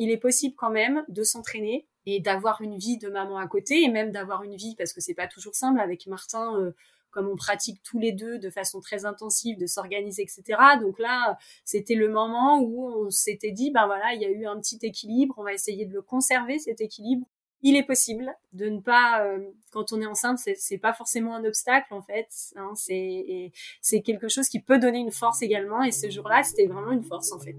il est possible quand même de s'entraîner et d'avoir une vie de maman à côté et même d'avoir une vie parce que c'est pas toujours simple avec Martin euh, comme on pratique tous les deux de façon très intensive de s'organiser etc donc là c'était le moment où on s'était dit ben voilà il y a eu un petit équilibre on va essayer de le conserver cet équilibre. Il est possible de ne pas euh, quand on est enceinte c'est c'est pas forcément un obstacle en fait hein, c'est c'est quelque chose qui peut donner une force également et ce jour-là c'était vraiment une force en fait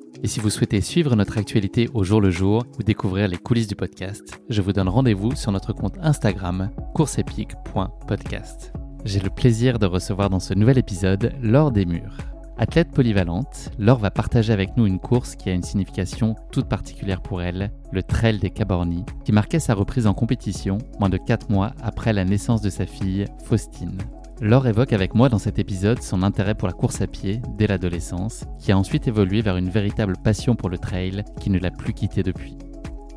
Et si vous souhaitez suivre notre actualité au jour le jour ou découvrir les coulisses du podcast, je vous donne rendez-vous sur notre compte Instagram courseepique.podcast. J'ai le plaisir de recevoir dans ce nouvel épisode Laure Desmurs. Athlète polyvalente, Laure va partager avec nous une course qui a une signification toute particulière pour elle, le Trail des Cabornis, qui marquait sa reprise en compétition moins de 4 mois après la naissance de sa fille, Faustine. Laure évoque avec moi dans cet épisode son intérêt pour la course à pied dès l'adolescence, qui a ensuite évolué vers une véritable passion pour le trail qui ne l'a plus quitté depuis.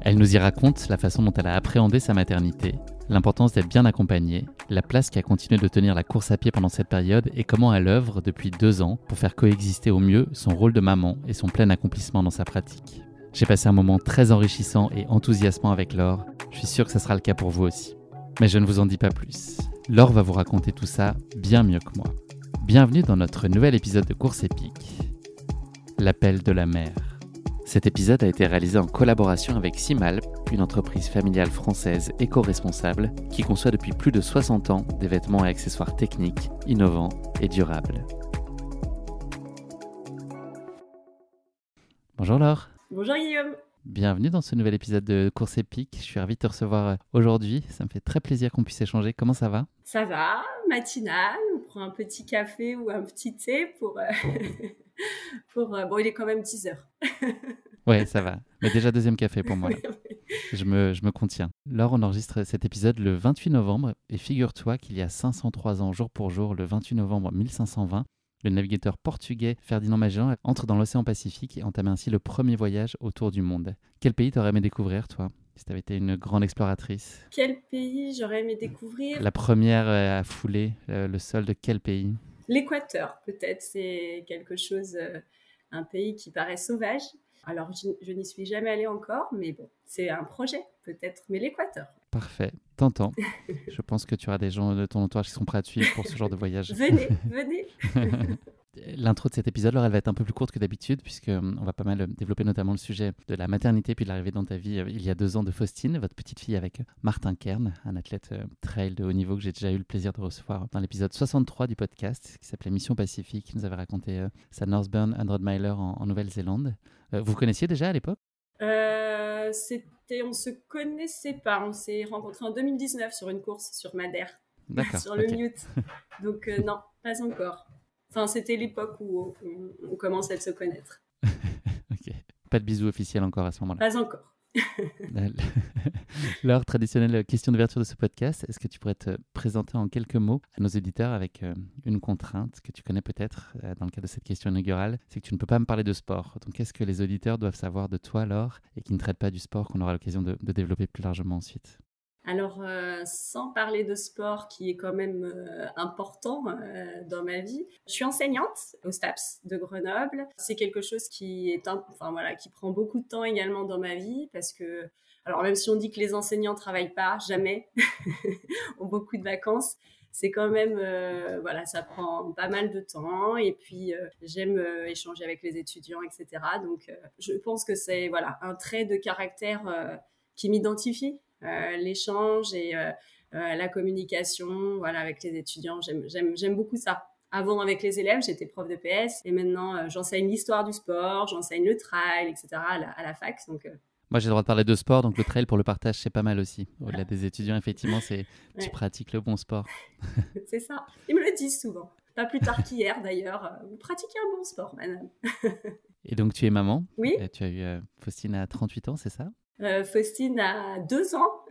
Elle nous y raconte la façon dont elle a appréhendé sa maternité, l'importance d'être bien accompagnée, la place qui a continué de tenir la course à pied pendant cette période et comment elle œuvre depuis deux ans pour faire coexister au mieux son rôle de maman et son plein accomplissement dans sa pratique. J'ai passé un moment très enrichissant et enthousiasmant avec Laure, je suis sûr que ce sera le cas pour vous aussi. Mais je ne vous en dis pas plus. Laure va vous raconter tout ça bien mieux que moi. Bienvenue dans notre nouvel épisode de Course épique, l'appel de la mer. Cet épisode a été réalisé en collaboration avec Simal, une entreprise familiale française éco-responsable qui conçoit depuis plus de 60 ans des vêtements et accessoires techniques, innovants et durables. Bonjour Laure. Bonjour Guillaume. Bienvenue dans ce nouvel épisode de Course épique. Je suis ravi de te recevoir euh, aujourd'hui. Ça me fait très plaisir qu'on puisse échanger. Comment ça va? Ça va, matinal. On prend un petit café ou un petit thé pour. euh, pour euh, bon, il est quand même 10 heures. Ouais, ça va. Mais déjà deuxième café pour moi. Je me, je me contiens. Laure, on enregistre cet épisode le 28 novembre et figure-toi qu'il y a 503 ans jour pour jour, le 28 novembre 1520, le navigateur portugais Ferdinand Magellan entre dans l'océan Pacifique et entame ainsi le premier voyage autour du monde. Quel pays t'aurais aimé découvrir, toi si tu avais été une grande exploratrice? Quel pays j'aurais aimé découvrir? La première euh, à fouler euh, le sol de quel pays? L'Équateur, peut-être. C'est quelque chose, euh, un pays qui paraît sauvage. Alors, je, je n'y suis jamais allée encore, mais bon, c'est un projet, peut-être. Mais l'Équateur. Parfait. T'entends. Je pense que tu auras des gens de ton entourage qui sont prêts à te suivre pour ce genre de voyage. Venez, venez. L'intro de cet épisode, alors, elle va être un peu plus courte que d'habitude, puisqu'on va pas mal euh, développer notamment le sujet de la maternité puis de l'arrivée dans ta vie euh, il y a deux ans de Faustine, votre petite fille avec euh, Martin Kern, un athlète euh, trail de haut niveau que j'ai déjà eu le plaisir de recevoir dans l'épisode 63 du podcast, qui s'appelait Mission Pacifique, qui nous avait raconté euh, sa Northburn 100 Miler en, en Nouvelle-Zélande. Euh, vous connaissiez déjà à l'époque? Euh, c'était, on se connaissait pas. On s'est rencontrés en 2019 sur une course sur Madère, sur le ok. Mute. Donc euh, non, pas encore. Enfin, c'était l'époque où on, on commençait à se connaître. Ok. Pas de bisous officiels encore à ce moment-là. Pas encore. Laure, traditionnelle question d'ouverture de ce podcast, est-ce que tu pourrais te présenter en quelques mots à nos éditeurs avec euh, une contrainte que tu connais peut-être euh, dans le cadre de cette question inaugurale, c'est que tu ne peux pas me parler de sport. Donc qu'est-ce que les auditeurs doivent savoir de toi, Laure, et qui ne traitent pas du sport qu'on aura l'occasion de, de développer plus largement ensuite? Alors, euh, sans parler de sport qui est quand même euh, important euh, dans ma vie, je suis enseignante au STAPS de Grenoble. C'est quelque chose qui est, enfin voilà, qui prend beaucoup de temps également dans ma vie parce que, alors même si on dit que les enseignants travaillent pas, jamais, ont beaucoup de vacances. C'est quand même, voilà, ça prend pas mal de temps et puis j'aime échanger avec les étudiants, etc. Donc, je pense que c'est voilà un trait de caractère qui m'identifie l'échange et euh, euh, la communication voilà, avec les étudiants. J'aime- beaucoup ça. Avant, avec les élèves, j'étais prof de PS et maintenant, euh, j'enseigne l'histoire du sport, j'enseigne le trail, etc. à la, à la fac. Donc, euh, Moi, j'ai le droit de parler de sport, donc le trail pour le partage, c'est pas mal aussi. Au-delà des étudiants, effectivement, c'est tu pratiques le bon sport. c'est ça. Ils me le disent souvent. Pas plus tard qu'hier, d'ailleurs. euh, Vous pratiquez un bon sport, madame. Et donc tu es maman Oui. tu as eu Faustine à 38 ans, c'est ça? Faustine a deux ans.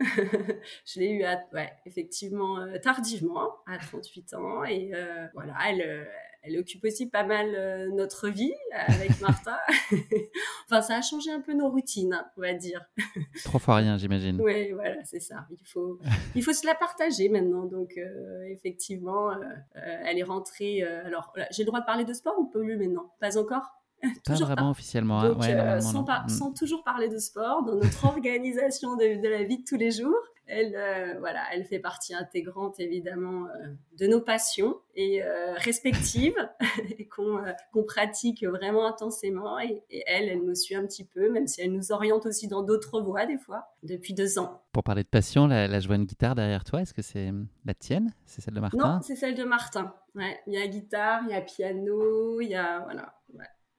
je l'ai eu ouais, effectivement tardivement, à 38 ans. Et voilà, elle, elle occupe aussi pas mal euh, notre vie avec Martha. enfin, ça a changé un peu nos routines, hein, on va dire. Trois fois rien, j'imagine. Oui, voilà, c'est ça. Il faut, il faut se la partager maintenant. Donc, euh, effectivement, euh, elle est rentrée. alors, j'ai le droit de parler de sport ou pas lui maintenant? Pas encore? pas vraiment officiellement. Hein. Sans, sans, toujours parler de sport dans notre organisation de, de, la vie de tous les jours elle, euh, voilà, elle fait partie intégrante évidemment euh, de nos passions et euh, respectives qu'on pratique vraiment intensément. Et, elle, elle nous suit un petit peu, même si elle nous oriente aussi dans d'autres voies des fois, depuis deux ans. Pour parler de passion, la, la joie de guitare derrière toi, est-ce que c'est la tienne? C'est celle de Martin? Non, c'est celle de Martin. Ouais, il y a guitare, il y a piano, il y a voilà.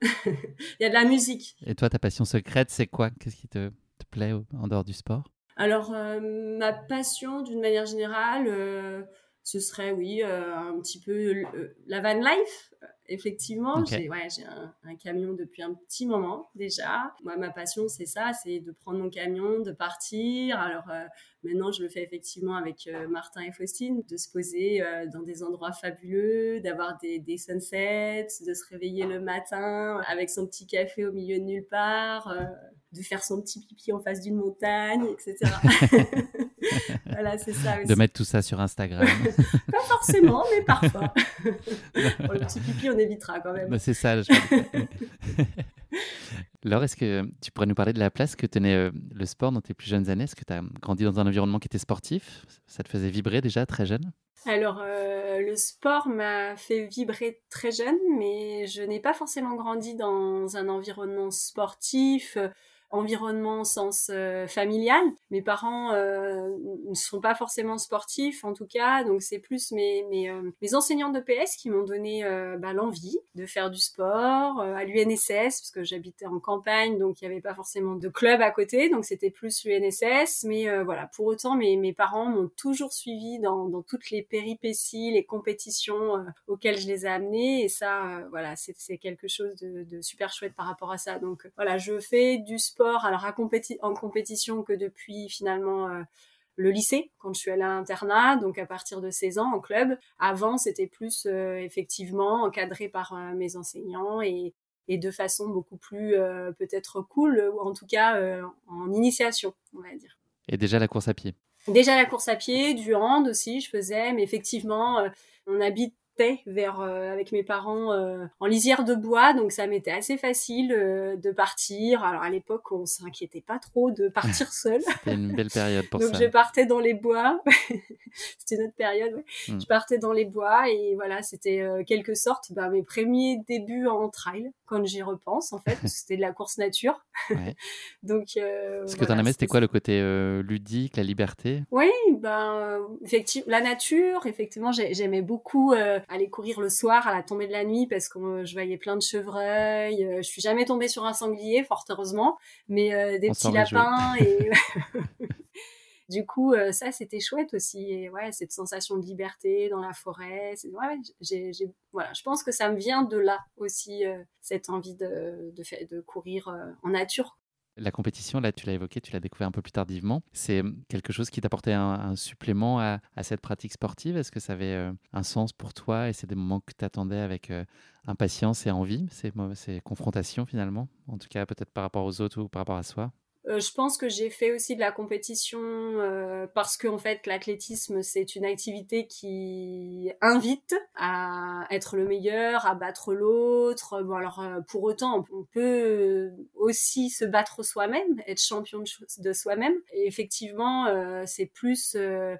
Il y a de la musique. Et toi, ta passion secrète, c'est quoi? Qu'est-ce qui te, te plaît en dehors du sport? Alors, euh, ma passion, d'une manière générale, euh, ce serait, oui, euh, un petit peu la van life, effectivement. J'ai ouais, un, un, camion depuis un petit moment déjà. Moi, ma passion, c'est ça, c'est de prendre mon camion, de partir. Alors, maintenant, je le fais effectivement avec Martin et Faustine, de se poser dans des endroits fabuleux, d'avoir des, des, sunsets, de se réveiller le matin avec son petit café au milieu de nulle part de faire son petit pipi en face d'une montagne, etc. voilà, c'est ça aussi. De mettre tout ça sur Instagram. Pas forcément, mais parfois. le petit pipi, on évitera quand même. Bah, c'est ça. Je... Alors, est-ce que tu pourrais nous parler de la place que tenait euh, le sport dans tes plus jeunes années? Est-ce que tu as grandi dans un environnement qui était sportif? Ça te faisait vibrer déjà très jeune? Alors, euh, le sport m'a fait vibrer très jeune, mais je n'ai pas forcément grandi dans un environnement sportif environnement sens euh, familial. Mes parents euh, ne sont pas forcément sportifs en tout cas, donc c'est plus mes, mes, euh, mes enseignants de PS qui m'ont donné bah, l'envie de faire du sport à l'UNSS parce que j'habitais en campagne donc il n'y avait pas forcément de club à côté. Donc c'était plus l'UNSS. Mais voilà. Pour autant mes, mes parents m'ont toujours suivi dans, dans toutes les péripéties les compétitions auxquelles je les ai amenés. Et ça voilà c'est quelque chose de super chouette par rapport à ça. Donc voilà je fais du sport alors en compétition que depuis finalement euh, le lycée, quand je suis allée à l'internat, donc à partir de 16 ans en club. Avant, c'était plus euh, effectivement encadré par euh, mes enseignants et, de façon beaucoup plus peut-être cool, ou en tout cas en initiation, on va dire. Et déjà la course à pied? Déjà la course à pied, du hand aussi, je faisais, mais effectivement, on habite vers euh, avec mes parents euh, en lisière de bois, donc ça m'était assez facile euh, de partir. Alors à l'époque, on s'inquiétait pas trop de partir seul. C'était une belle période pour ça. Donc je partais dans les bois. c'était notre période. Ouais. Hmm. Je partais dans les bois et voilà, c'était quelque sorte bah, mes premiers débuts en trail quand j'y repense en fait. c'était de la course nature. Ouais. donc. Ce que tu en aimais, c'était quoi le côté ludique, la liberté? Oui, ben effectivement, la nature. Effectivement, j'aimais beaucoup aller courir le soir à la tombée de la nuit parce que euh, je voyais plein de chevreuils. Euh, je suis jamais tombée sur un sanglier, fort heureusement, mais euh, des petits lapins et du coup ça c'était chouette aussi et ouais cette sensation de liberté dans la forêt ouais, j'ai, voilà je pense que ça me vient de là aussi cette envie de de, de courir en nature la compétition, là, tu l'as évoqué, tu l'as découvert un peu plus tardivement. C'est hum, quelque chose qui t'apportait un, supplément à, cette pratique sportive? Est-ce que ça avait euh, un sens pour toi et c'est des moments que tu attendais avec euh, impatience et envie, ces confrontations finalement? En tout cas, peut-être par rapport aux autres ou par rapport à soi? Euh, je pense que j'ai fait aussi de la compétition euh, parce que en fait l'athlétisme c'est une activité qui invite à être le meilleur, à battre l'autre. Bon alors euh, pour autant on peut aussi se battre soi-même, être champion de, soi-même. Et effectivement c'est plus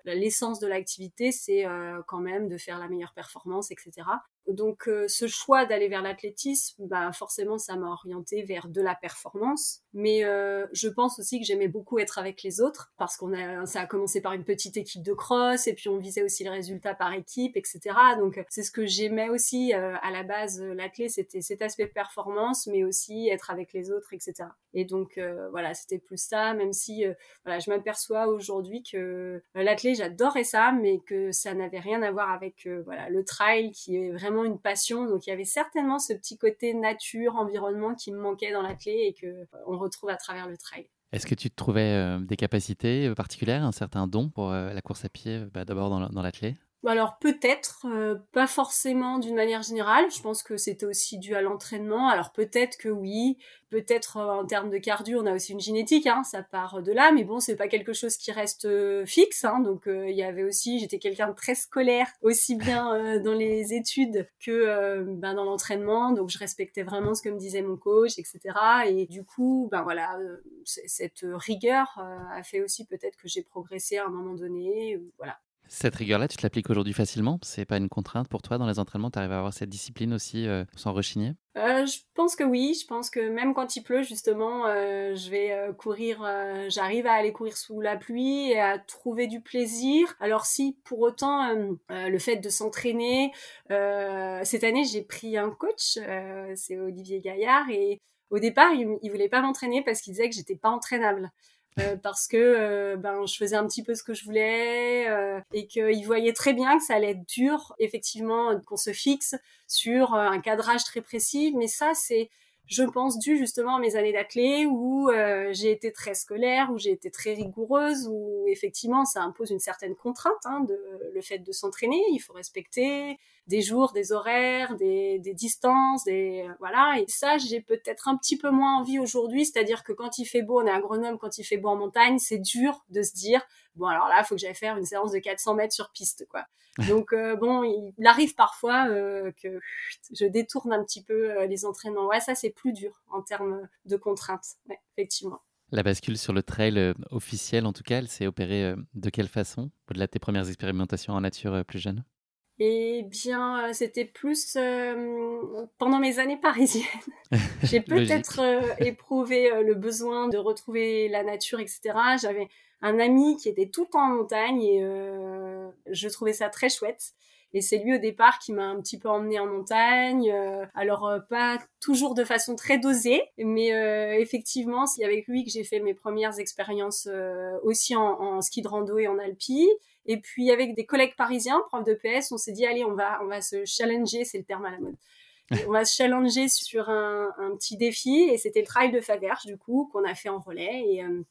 l'essence de l'activité, c'est quand même de faire la meilleure performance, etc. Donc euh, ce choix d'aller vers l'athlétisme, bah forcément ça m'a orienté vers de la performance. Mais euh, je pense aussi que j'aimais beaucoup être avec les autres parce qu'on a ça a commencé par une petite équipe de cross et puis on visait aussi le résultat par équipe, etc. Donc c'est ce que j'aimais aussi euh, à la base. L'athlé c'était cet aspect performance, mais aussi être avec les autres, etc. Et donc voilà c'était plus ça. Même si voilà je m'aperçois aujourd'hui que l'athlé j'adorais ça, mais que ça n'avait rien à voir avec voilà le trail qui est vraiment une passion. Donc il y avait certainement ce petit côté nature, environnement qui me manquait dans l'athlète et que on retrouve à travers le trail. Est-ce que tu trouvais des capacités particulières, un certain don pour la course à pied, bah, d'abord dans, dans l'athlète alors peut-être, euh, pas forcément d'une manière générale. Je pense que c'était aussi dû à l'entraînement. Alors peut-être que oui, peut-être euh, en termes de cardio, on a aussi une génétique, hein, ça part de là. Mais bon, c'est pas quelque chose qui reste euh, fixe. Hein, donc il y avait aussi, j'étais quelqu'un de très scolaire, aussi bien dans les études que ben, dans l'entraînement. Donc je respectais vraiment ce que me disait mon coach, etc. Et du coup, ben voilà, cette rigueur a fait aussi peut-être que j'ai progressé à un moment donné. Voilà. Cette rigueur-là, tu te l'appliques aujourd'hui facilement? C'est pas une contrainte pour toi dans les entraînements Tu arrives à avoir cette discipline aussi euh, sans rechigner? Euh, Je pense que oui. Je pense que même quand il pleut, justement, euh, je vais courir. J'arrive à aller courir sous la pluie et à trouver du plaisir. Alors si pour autant le fait de s'entraîner, cette année j'ai pris un coach, c'est Olivier Gaillard et au départ, il, il voulait pas m'entraîner parce qu'il disait que j'étais pas entraînable. Euh, parce que euh, ben je faisais un petit peu ce que je voulais euh, et qu'il voyait très bien que ça allait être dur effectivement qu'on se fixe sur un cadrage très précis. Mais ça c'est je pense dû justement à mes années d'athlée où j'ai été très scolaire où j'ai été très rigoureuse où effectivement ça impose une certaine contrainte hein, de le fait de s'entraîner. Il faut respecter des jours, des horaires, des, des distances, des voilà. Et ça, j'ai peut-être un petit peu moins envie aujourd'hui. C'est-à-dire que quand il fait beau, on est à Grenoble, quand il fait beau en montagne, c'est dur de se dire bon alors là, il faut que j'aille faire une séance de 400 mètres sur piste, quoi. Donc euh, bon, il, arrive parfois euh, que je détourne un petit peu euh, les entraînements. Ouais, ça c'est plus dur en termes de contraintes, ouais, effectivement. La bascule sur le trail officiel, en tout cas, elle s'est opérée de quelle façon? Au-delà de tes premières expérimentations en nature plus jeune? Eh bien, euh, c'était plus euh, pendant mes années parisiennes. J'ai peut-être euh, éprouvé le besoin de retrouver la nature, etc. J'avais un ami qui était tout en montagne et je trouvais ça très chouette. Et c'est lui au départ qui m'a un petit peu emmené en montagne. alors pas toujours de façon très dosée, mais effectivement, c'est avec lui que j'ai fait mes premières expériences aussi en, ski de rando et en alpi. Et puis avec des collègues parisiens, profs de PS, on s'est dit allez, on va on va se challenger, c'est le terme à la mode. on va se challenger sur un, petit défi et c'était le trail de Faverges du coup qu'on a fait en relais et euh,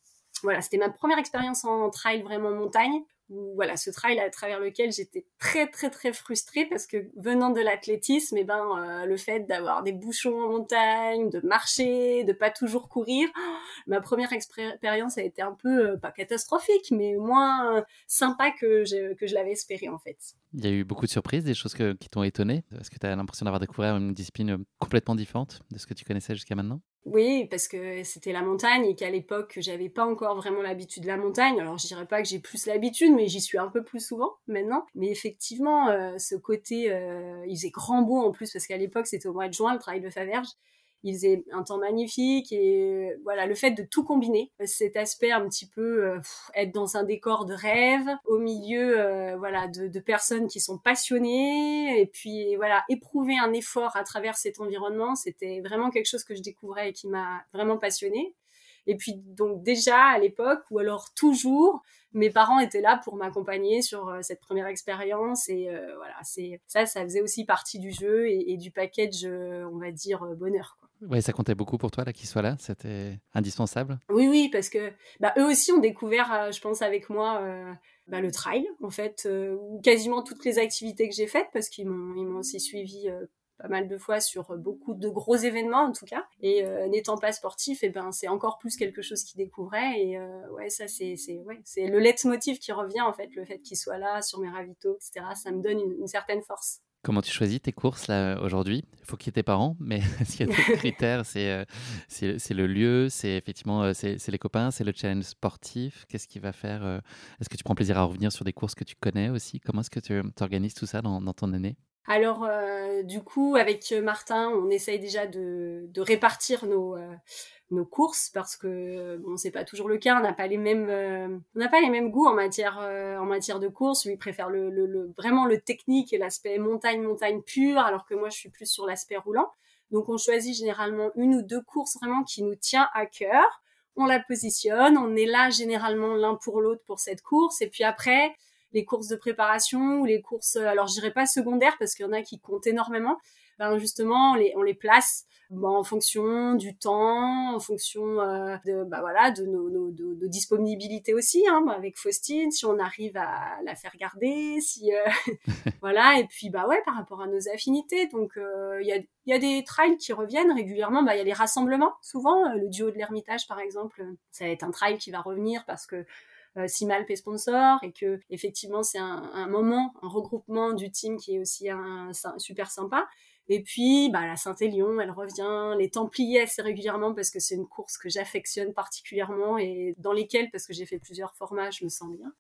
voilà, c'était ma première expérience en trail vraiment montagne voilà ce trail à travers lequel j'étais très très très frustrée parce que venant de l'athlétisme eh ben euh, le fait d'avoir des bouchons en montagne de marcher de pas toujours courir ma première expérience a été un peu euh, pas catastrophique mais moins sympa que je, que je l'avais espéré en fait. Il y a eu beaucoup de surprises des choses qui t'ont étonné. Est-ce que tu as l'impression d'avoir découvert une discipline complètement différente de ce que tu connaissais jusqu'à maintenant? Oui, parce que c'était la montagne et qu'à l'époque, j'avais pas encore vraiment l'habitude de la montagne. Alors, je dirais pas que j'ai plus l'habitude, mais j'y suis un peu plus souvent maintenant. Mais effectivement, euh, ce côté, euh, il faisait grand beau en plus, parce qu'à l'époque, c'était au mois de juin, le travail de Faverge il faisait un temps magnifique et voilà le fait de tout combiner cet aspect un petit peu euh, être dans un décor de rêve au milieu euh, voilà de, de, personnes qui sont passionnées et puis voilà éprouver un effort à travers cet environnement c'était vraiment quelque chose que je découvrais et qui m'a vraiment passionnée et puis donc déjà à l'époque ou alors toujours mes parents étaient là pour m'accompagner sur euh, cette première expérience et voilà c'est ça ça faisait aussi partie du jeu et, du package on va dire bonheur. Ouais, ça comptait beaucoup pour toi là qu'ils soient là, c'était indispensable? Oui, oui, parce que bah, eux aussi ont découvert, euh, je pense avec moi, euh, bah, le trail en fait, euh, ou quasiment toutes les activités que j'ai faites, parce qu'ils m'ont aussi suivi pas mal de fois sur beaucoup de gros événements en tout cas. Et n'étant pas sportif, eh ben c'est encore plus quelque chose qu'ils découvraient. Et ouais, ça c'est ouais, le leitmotiv qui revient en fait, le fait qu'ils soient là sur mes ravitaux, etc. Ça me donne une certaine force. Comment tu choisis tes courses là aujourd'hui? Il faut qu'il y ait tes parents, mais est-ce qu'il y a des critères? Euh, C'est c'est le lieu, c'est effectivement euh, c'est les copains, c'est le challenge sportif. Qu'est-ce qui va faire euh, Est-ce que tu prends plaisir à revenir sur des courses que tu connais aussi? Comment est-ce que tu organises tout ça dans, dans ton année? Alors, du coup, avec Martin, on essaye déjà de, de répartir nos, nos courses parce que bon c'est pas toujours le cas. On n'a pas les mêmes euh, on n'a pas les mêmes goûts en matière euh, en matière de course. Lui préfère le, le, vraiment le technique et l'aspect montagne montagne pure alors que moi je suis plus sur l'aspect roulant. Donc on choisit généralement une ou deux courses vraiment qui nous tient à cœur. On la positionne on est là généralement l'un pour l'autre pour cette course. Et puis après les courses de préparation ou les courses, alors je dirais pas secondaires parce qu'il y en a qui comptent énormément, ben justement on les, on les place ben, en fonction du temps, en fonction euh, de bah voilà de nos, nos de, de disponibilité aussi hein, avec Faustine, si on arrive à la faire garder, si euh, voilà et puis bah ouais par rapport à nos affinités donc euh, il y a y a des trails qui reviennent régulièrement. Bah, il y a les rassemblements, souvent. Le duo de l'Ermitage, par exemple, ça va être un trail qui va revenir parce que euh, Simalp est sponsor et que effectivement c'est un, moment, un regroupement du team qui est aussi un, un super sympa. Et puis, bah, la Saint-Élion, elle revient. Les Templiers assez régulièrement parce que c'est une course que j'affectionne particulièrement et dans lesquelles, parce que j'ai fait plusieurs formats, je me sens bien.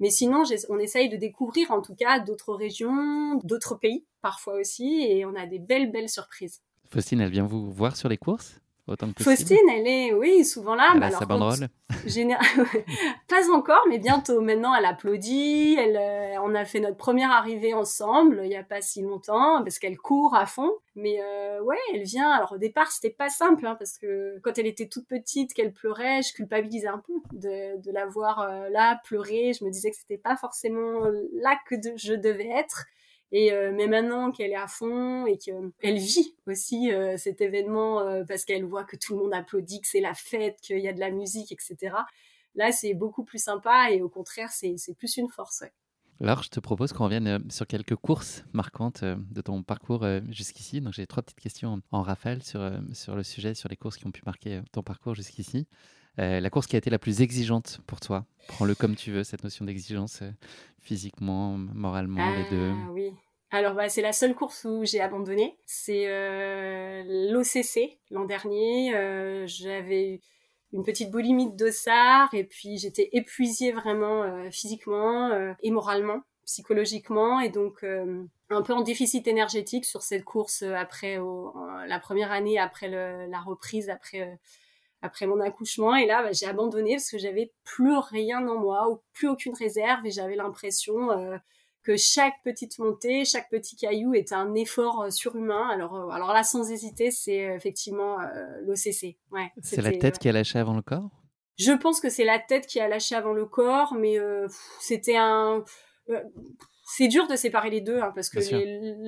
Mais sinon, on essaye de découvrir en tout cas d'autres régions, d'autres pays parfois aussi, et on a des belles, belles surprises. Faustine, elle vient vous voir sur les courses? Autant que Faustine, elle est, oui, souvent là. Elle bah, a sa banderole Pas encore, mais bientôt. Maintenant, elle applaudit. Elle, euh, on a fait notre première arrivée ensemble il n'y a pas si longtemps parce qu'elle court à fond. Mais euh, ouais, elle vient. Alors au départ, c'était pas simple hein, parce que quand elle était toute petite, qu'elle pleurait, je culpabilisais un peu de, de la voir euh, là pleurer. Je me disais que c'était pas forcément là que je devais être. Et euh, mais maintenant qu'elle est à fond et qu'elle vit aussi euh, cet événement euh, parce qu'elle voit que tout le monde applaudit, que c'est la fête, qu'il y a de la musique, etc. Là, c'est beaucoup plus sympa et au contraire, c'est plus une force. Alors, je te propose qu'on revienne sur quelques courses marquantes de ton parcours jusqu'ici. Donc, j'ai trois petites questions en rafale sur, sur le sujet, sur les courses qui ont pu marquer ton parcours jusqu'ici. la course qui a été la plus exigeante pour toi? Prends-le comme tu veux, cette notion d'exigence, physiquement, moralement, les deux. Ah oui, alors bah, c'est la seule course où j'ai abandonné. C'est euh, l'OCC l'an dernier. Euh, j'avais une petite boulimie de dossard et puis j'étais épuisée vraiment euh, physiquement et moralement, psychologiquement et donc un peu en déficit énergétique sur cette course après la première année après la reprise après après mon accouchement et là bah, j'ai abandonné parce que j'avais plus rien en moi ou plus aucune réserve et j'avais l'impression que chaque petite montée, chaque petit caillou est un effort euh, surhumain. Alors, euh, alors là, sans hésiter, c'est euh, effectivement l'OCC. Ouais, c'est la tête qui a lâché avant le corps? Je pense que c'est la tête qui a lâché avant le corps, mais c'était un... c'est dur de séparer les deux, hein, parce que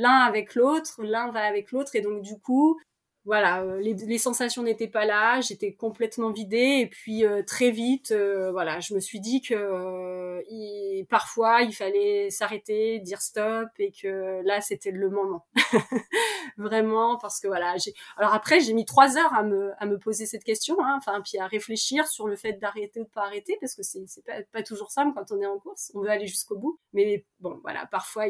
l'un avec l'autre, l'un va avec l'autre, et donc du coup, voilà, euh, les, les, sensations n'étaient pas là, j'étais complètement vidée et puis euh, très vite, euh, voilà, je me suis dit que il, parfois il fallait s'arrêter, dire stop et que là c'était le moment, vraiment parce que voilà, j'ai. Alors après j'ai mis trois heures à me à me poser cette question, hein, enfin puis à réfléchir sur le fait d'arrêter ou de pas arrêter parce que c'est c'est pas, pas toujours simple quand on est en course, on veut aller jusqu'au bout, mais bon voilà, parfois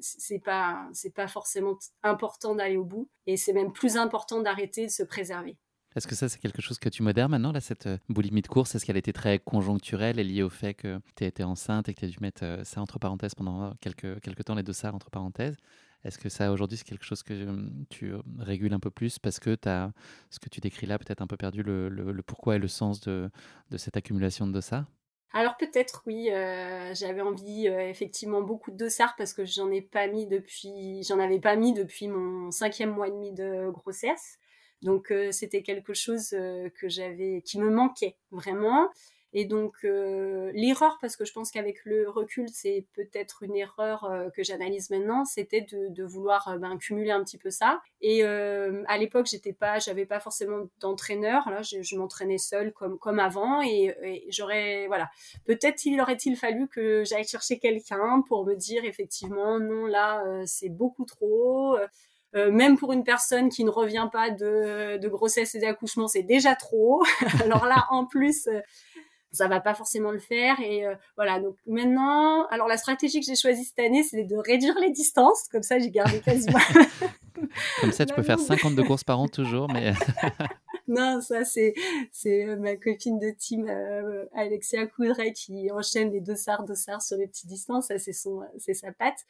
c'est pas c'est pas forcément important d'aller au bout et c'est même plus important d'arrêter de se préserver. Est-ce que ça, c'est quelque chose que tu modères maintenant, là, cette euh, boulimie de course? Est-ce qu'elle était très conjoncturelle et liée au fait que tu étais enceinte et que tu as dû mettre euh, ça entre parenthèses pendant quelques, quelques temps, les salles entre parenthèses? Est-ce que ça, aujourd'hui, c'est quelque chose que euh, tu régules un peu plus parce que tu as, ce que tu décris là, peut-être un peu perdu le, le, pourquoi et le sens de, de cette accumulation de dossards? Alors peut-être oui, j'avais envie effectivement beaucoup de dossards parce que j'en ai pas mis depuis, j'en avais pas mis depuis mon cinquième mois et demi de grossesse. Donc euh, c'était quelque chose euh, que j'avais, qui me manquait vraiment. Et donc euh, l'erreur, parce que je pense qu'avec le recul, c'est peut-être une erreur que j'analyse maintenant, c'était de, de, vouloir ben, cumuler un petit peu ça. Et à l'époque, j'étais pas, j'avais pas forcément d'entraîneur. Là, je, je m'entraînais seule comme comme avant, et, et j'aurais, voilà, peut-être il aurait-il fallu que j'aille chercher quelqu'un pour me dire effectivement non, là, c'est beaucoup trop. Euh, même pour une personne qui ne revient pas de, de grossesse et d'accouchement, c'est déjà trop. alors là, en plus, euh, ça va pas forcément le faire. Et euh, voilà, donc maintenant, alors la stratégie que j'ai choisie cette année, c'est de réduire les distances. Comme ça, j'ai gardé quasiment... Comme ça, tu peux faire 52 courses par an toujours, mais... non, ça c'est c'est euh, ma copine de team euh, Alexia Coudray qui enchaîne les dossards dossards sur les petites distances. Ça c'est son c'est sa patte.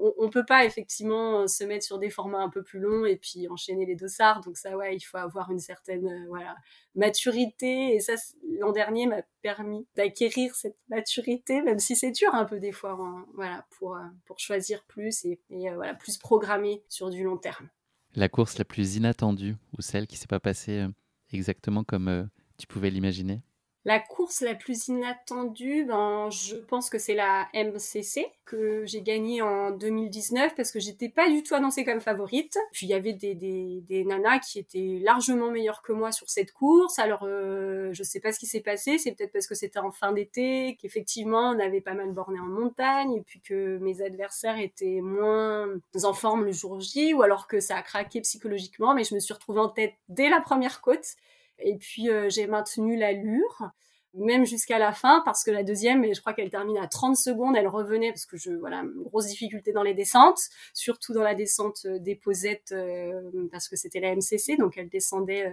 On, on peut pas effectivement se mettre sur des formats un peu plus longs et puis enchaîner les dossards. Donc ça ouais, il faut avoir une certaine euh, voilà maturité et ça l'an dernier m'a permis d'acquérir cette maturité même si c'est dur un peu des fois hein, voilà pour pour choisir plus et, et voilà plus programmer sur du long terme. La course la plus inattendue ou celle qui s'est pas passée euh, exactement comme euh, tu pouvais l'imaginer? La course la plus inattendue, ben, je pense que c'est la MCC que j'ai gagnée en 2019 parce que j'étais pas du tout annoncée comme favorite. Puis il y avait des, des, nanas qui étaient largement meilleures que moi sur cette course. Alors euh, je sais pas ce qui s'est passé, c'est peut-être parce que c'était en fin d'été, qu'effectivement on avait pas mal borné en montagne et puis que mes adversaires étaient moins en forme le jour J ou alors que ça a craqué psychologiquement. Mais je me suis retrouvée en tête dès la première côte. Et puis euh, j'ai maintenu l'allure même jusqu'à la fin parce que la deuxième je crois qu'elle termine à 30 secondes elle revenait parce que je voilà grosse difficulté dans les descentes surtout dans la descente euh, des posettes euh, parce que c'était la MCC donc elle descendait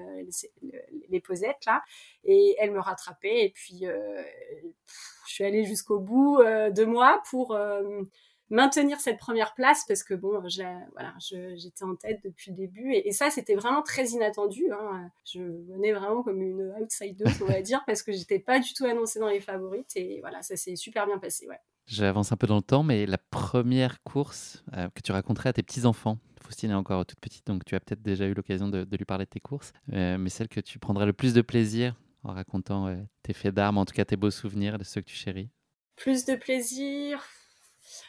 les, posettes là et elle me rattrapait et puis je suis allée jusqu'au bout de moi pour maintenir cette première place parce que bon, voilà, j'étais en tête depuis le début et, ça c'était vraiment très inattendu. Hein. Je venais vraiment comme une outsider, on va dire, parce que j'étais pas du tout annoncée dans les favorites et voilà, ça s'est super bien passé. Ouais. J'avance un peu dans le temps, mais la première course euh, que tu raconterais à tes petits-enfants, Faustine est encore toute petite, donc tu as peut-être déjà eu l'occasion de, lui parler de tes courses, euh, mais celle que tu prendrais le plus de plaisir en racontant euh, tes faits d'armes, en tout cas tes beaux souvenirs de ceux que tu chéris? Plus de plaisir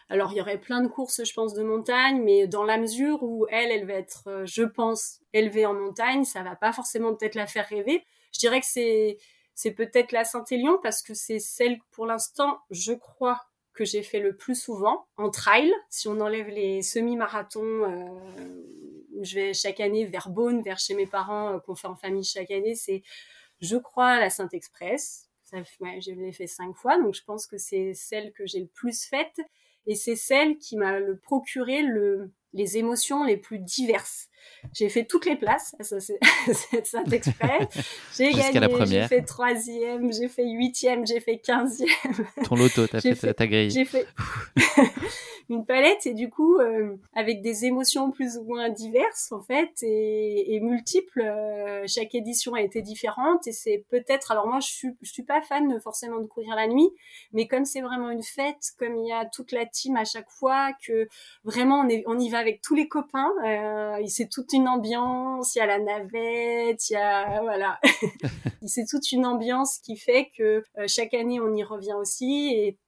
alors, il y aurait plein de courses, je pense, de montagne, mais dans la mesure où elle, elle va être, euh, je pense, élevée en montagne, ça va pas forcément peut-être la faire rêver. Je dirais que c'est, c'est peut-être la Saint-Élion parce que c'est celle, pour l'instant, je crois, que j'ai fait le plus souvent en trail. Si on enlève les semi-marathons euh, je vais chaque année vers Beaune, vers chez mes parents, euh, qu'on fait en famille chaque année, c'est, je crois, la Saint-Express. Ouais, je l'ai fait cinq fois, donc je pense que c'est celle que j'ai le plus faite et c'est celle qui m'a le procuré le, les émotions les plus diverses. J'ai fait toutes les places, ça c'est Saint-Exprès. J'ai gagné, j'ai fait troisième, j'ai fait huitième, j'ai fait quinzième. Ton loto, t'as fait, fait ta grille. J'ai fait une palette et du coup euh, avec des émotions plus ou moins diverses en fait et, et multiples. Euh, chaque édition a été différente et c'est peut-être. Alors moi je suis je suis pas fan forcément de courir la nuit, mais comme c'est vraiment une fête, comme il y a toute la team à chaque fois, que vraiment on, est, on y va avec tous les copains. Euh, c'est toute une ambiance. Il y a la navette, il y a voilà. c'est toute une ambiance qui fait que euh, chaque année on y revient aussi et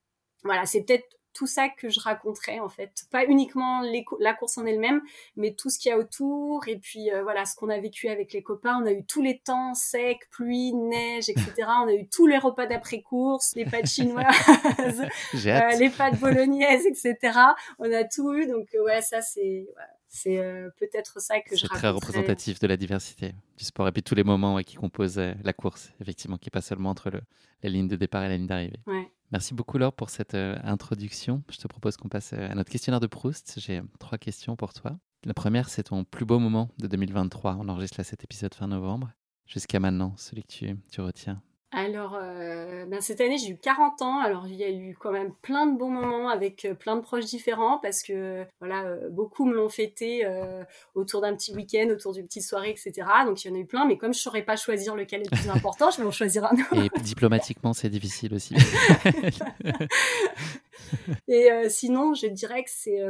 voilà, c'est peut-être tout ça que je raconterais en fait. Pas uniquement la course en elle-même, mais tout ce qu'il y a autour et puis euh, voilà ce qu'on a vécu avec les copains. On a eu tous les temps sec, pluie, neige, etc. On a eu tous les repas d'après-course, les pâtes chinoises, euh, les pâtes bolognaises, etc. On a tout eu donc ouais ça c'est c'est peut-être ça que je C'est très représentatif de la diversité du sport et puis tous les moments qui composent la course, effectivement, qui pas seulement entre le, la ligne de départ et la ligne d'arrivée. Ouais. Merci beaucoup Laure pour cette euh, introduction. Je te propose qu'on passe euh, à notre questionnaire de Proust. J'ai trois questions pour toi. La première, c'est ton plus beau moment de 2023. On enregistre là cet épisode fin novembre. Jusqu'à maintenant, celui que tu, tu retiens. Alors, euh, ben cette année, j'ai eu 40 ans. Alors, il y a eu quand même plein de bons moments avec euh, plein de proches différents parce que, voilà, euh, beaucoup me l'ont fêté autour d'un petit week-end, autour d'une petite soirée, etc. Donc, il y en a eu plein. Mais comme je ne saurais pas choisir lequel est le plus important, je vais en choisir un autre. Et diplomatiquement, c'est difficile aussi. Et sinon, je dirais que c'est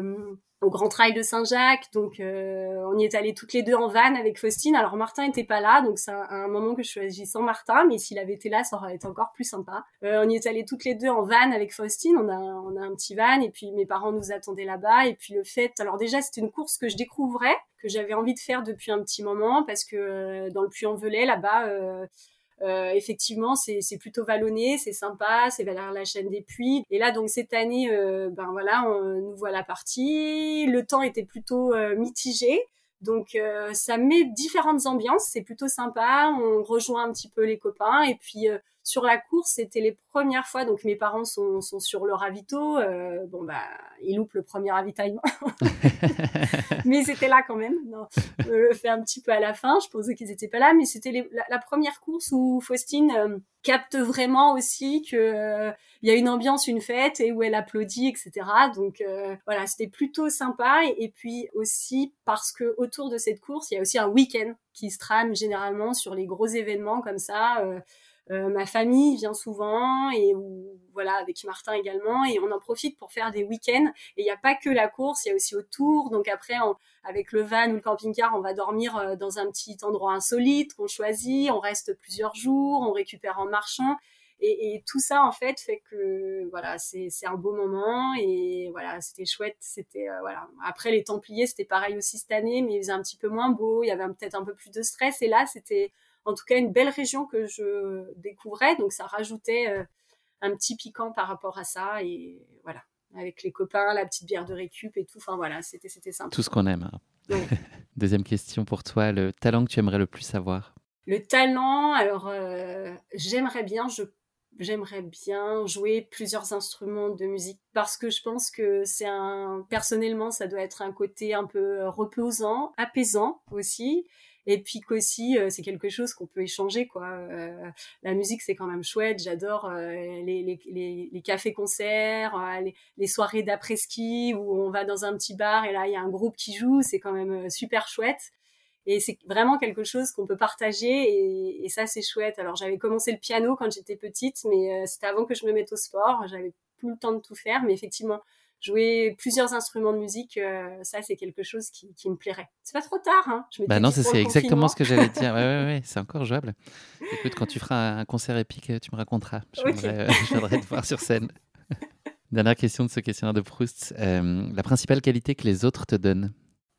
au Grand Trail de Saint-Jacques. Donc, euh, on y est allé toutes les deux en van avec Faustine. Alors, Martin n'était pas là, donc c'est un, moment que je choisis sans Martin, mais s'il avait été là, ça aurait été encore plus sympa. Euh, on y est allé toutes les deux en van avec Faustine. On a, a un petit van, et puis mes parents nous attendaient là-bas. Et puis le fait, alors déjà, c'était une course que je découvrais, que j'avais envie de faire depuis un petit moment, parce que euh, dans le Puy-en-Velay, là-bas, euh, effectivement, c'est plutôt vallonné, c'est sympa, c'est vers la chaîne des puits. Et là, donc cette année, euh, ben voilà, on, nous voit la partie. Le temps était plutôt euh, mitigé. Donc ça met différentes ambiances, c'est plutôt sympa, on rejoint un petit peu les copains et puis sur la course, c'était les premières fois, donc mes parents sont, sont sur le ravito. Euh, bon, bah, ils loupent le premier ravitaillement. mais c'était là quand même. Non, je le fais un petit peu à la fin. Je pensais qu'ils n'étaient pas là, mais c'était la, première course où Faustine euh, capte vraiment aussi que euh, y a une ambiance, une fête et où elle applaudit, etc. Donc voilà, c'était plutôt sympa. Et, et, puis aussi parce que autour de cette course, il y a aussi un week-end qui se trame généralement sur les gros événements comme ça. Ma famille vient souvent et voilà avec Martin également et on en profite pour faire des week-ends. Et il n'y a pas que la course il y a aussi autour. Donc après avec le van ou le camping-car on va dormir dans un petit endroit insolite qu'on choisit. On reste plusieurs jours on récupère en marchant. Et, tout ça en fait fait que voilà c'est un beau moment. Et voilà c'était chouette. C'était euh, voilà. Après les Templiers c'était pareil aussi cette année mais il faisait un petit peu moins beau. Il y avait peut-être un peu plus de stress. Et là c'était en tout cas une belle région que je découvrais. Donc ça rajoutait euh, un petit piquant par rapport à ça et voilà. Avec les copains la petite bière de récup et tout. Enfin voilà c'était c'était sympa. Tout ce qu'on aime hein. deuxième question pour toi. Le talent que tu aimerais le plus avoir le talent, alors euh, j'aimerais bien, je j'aimerais bien jouer plusieurs instruments de musique parce que je pense que c'est un personnellement ça doit être un côté un peu reposant, apaisant aussi et puis qu'aussi euh, c'est quelque chose qu'on peut échanger quoi. Euh, la musique c'est quand même chouette, j'adore les, les, les, les cafés-concerts, les, soirées d'après-ski où on va dans un petit bar et là il y a un groupe qui joue, c'est quand même super chouette. Et c'est vraiment quelque chose qu'on peut partager et, et ça c'est chouette. Alors j'avais commencé le piano quand j'étais petite, mais euh, c'était avant que je me mette au sport. J'avais plus le temps de tout faire, mais effectivement jouer plusieurs instruments de musique, euh, ça c'est quelque chose qui, qui me plairait. C'est pas trop tard, hein je Bah non, c'est exactement ce que j'allais dire. Ouais, ouais, ouais, c'est encore jouable. Écoute, quand tu feras un concert épique, tu me raconteras. Je, viendrai, te voir sur scène. Dernière question de ce questionnaire de Proust. Euh, la principale qualité que les autres te donnent?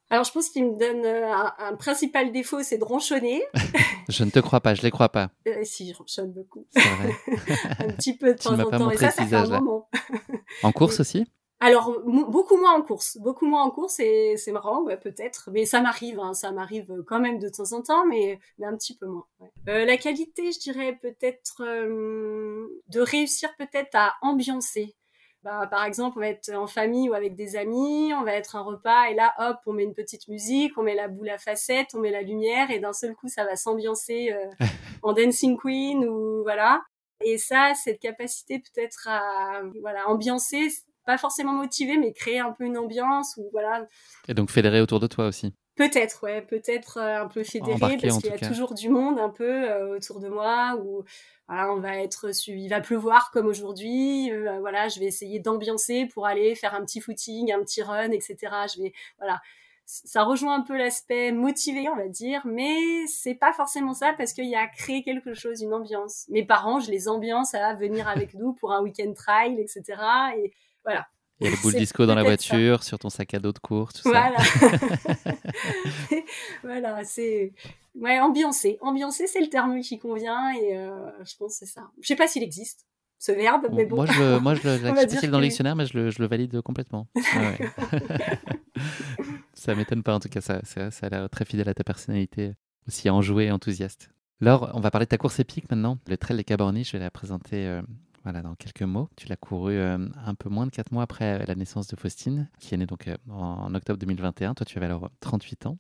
Alors, je pense qu'il me donne euh, un, principal défaut, c'est de ronchonner. je ne te crois pas, je ne les crois pas. Euh, si, je ronchonne beaucoup. C'est vrai. un petit peu de temps en temps. Et ça, ça fait un moment. en course aussi? Alors beaucoup moins en course, beaucoup moins en course et c'est marrant, ouais, peut-être, mais ça m'arrive, hein, ça m'arrive quand même de temps en temps, mais, mais un petit peu moins. Ouais. Euh, la qualité, je dirais peut-être euh, de réussir peut-être à ambiancer. Bah, par exemple, on va être en famille ou avec des amis, on va être un repas et là, hop, on met une petite musique, on met la boule à facettes, on met la lumière et d'un seul coup, ça va s'ambiancer euh, en Dancing Queen ou voilà. Et ça, cette capacité peut-être à voilà ambiancer, pas forcément motiver, mais créer un peu une ambiance ou voilà. Et donc fédérer autour de toi aussi. Peut-être, ouais, peut-être euh, un peu fédéré parce qu'il y a toujours du monde un peu euh, autour de moi ou voilà, on va être il va pleuvoir comme aujourd'hui, euh, voilà, je vais essayer d'ambiancer pour aller faire un petit footing, un petit run, etc. Je vais voilà, ça rejoint un peu l'aspect motivé, on va dire, mais c'est pas forcément ça parce qu'il y a créé quelque chose, une ambiance. Mes parents, je les ambiance à venir avec nous pour un week-end trail, etc. Et voilà, il y a le boule disco dans la voiture, sur ton sac à dos de course, tout voilà. voilà, c'est ouais, ambiancer. Ambiancer, c'est le terme qui convient et euh, je pense que c'est ça. Je sais pas s'il existe ce verbe, mais bon. Moi, je, moi, je l'accepte dans le dictionnaire, mais je le, je le valide complètement. Ouais. ça m'étonne pas, en tout cas, ça, ça, ça a l'air très fidèle à ta personnalité, aussi enjouée et enthousiaste. Laure, on va parler de ta course épique maintenant. Le Trail des Cabornis, je vais la présenter euh, voilà, dans quelques mots, tu l'as couru euh, un peu moins de 4 mois après la naissance de Faustine, qui est née donc euh, en, octobre 2021. Toi, tu avais alors 38 ans.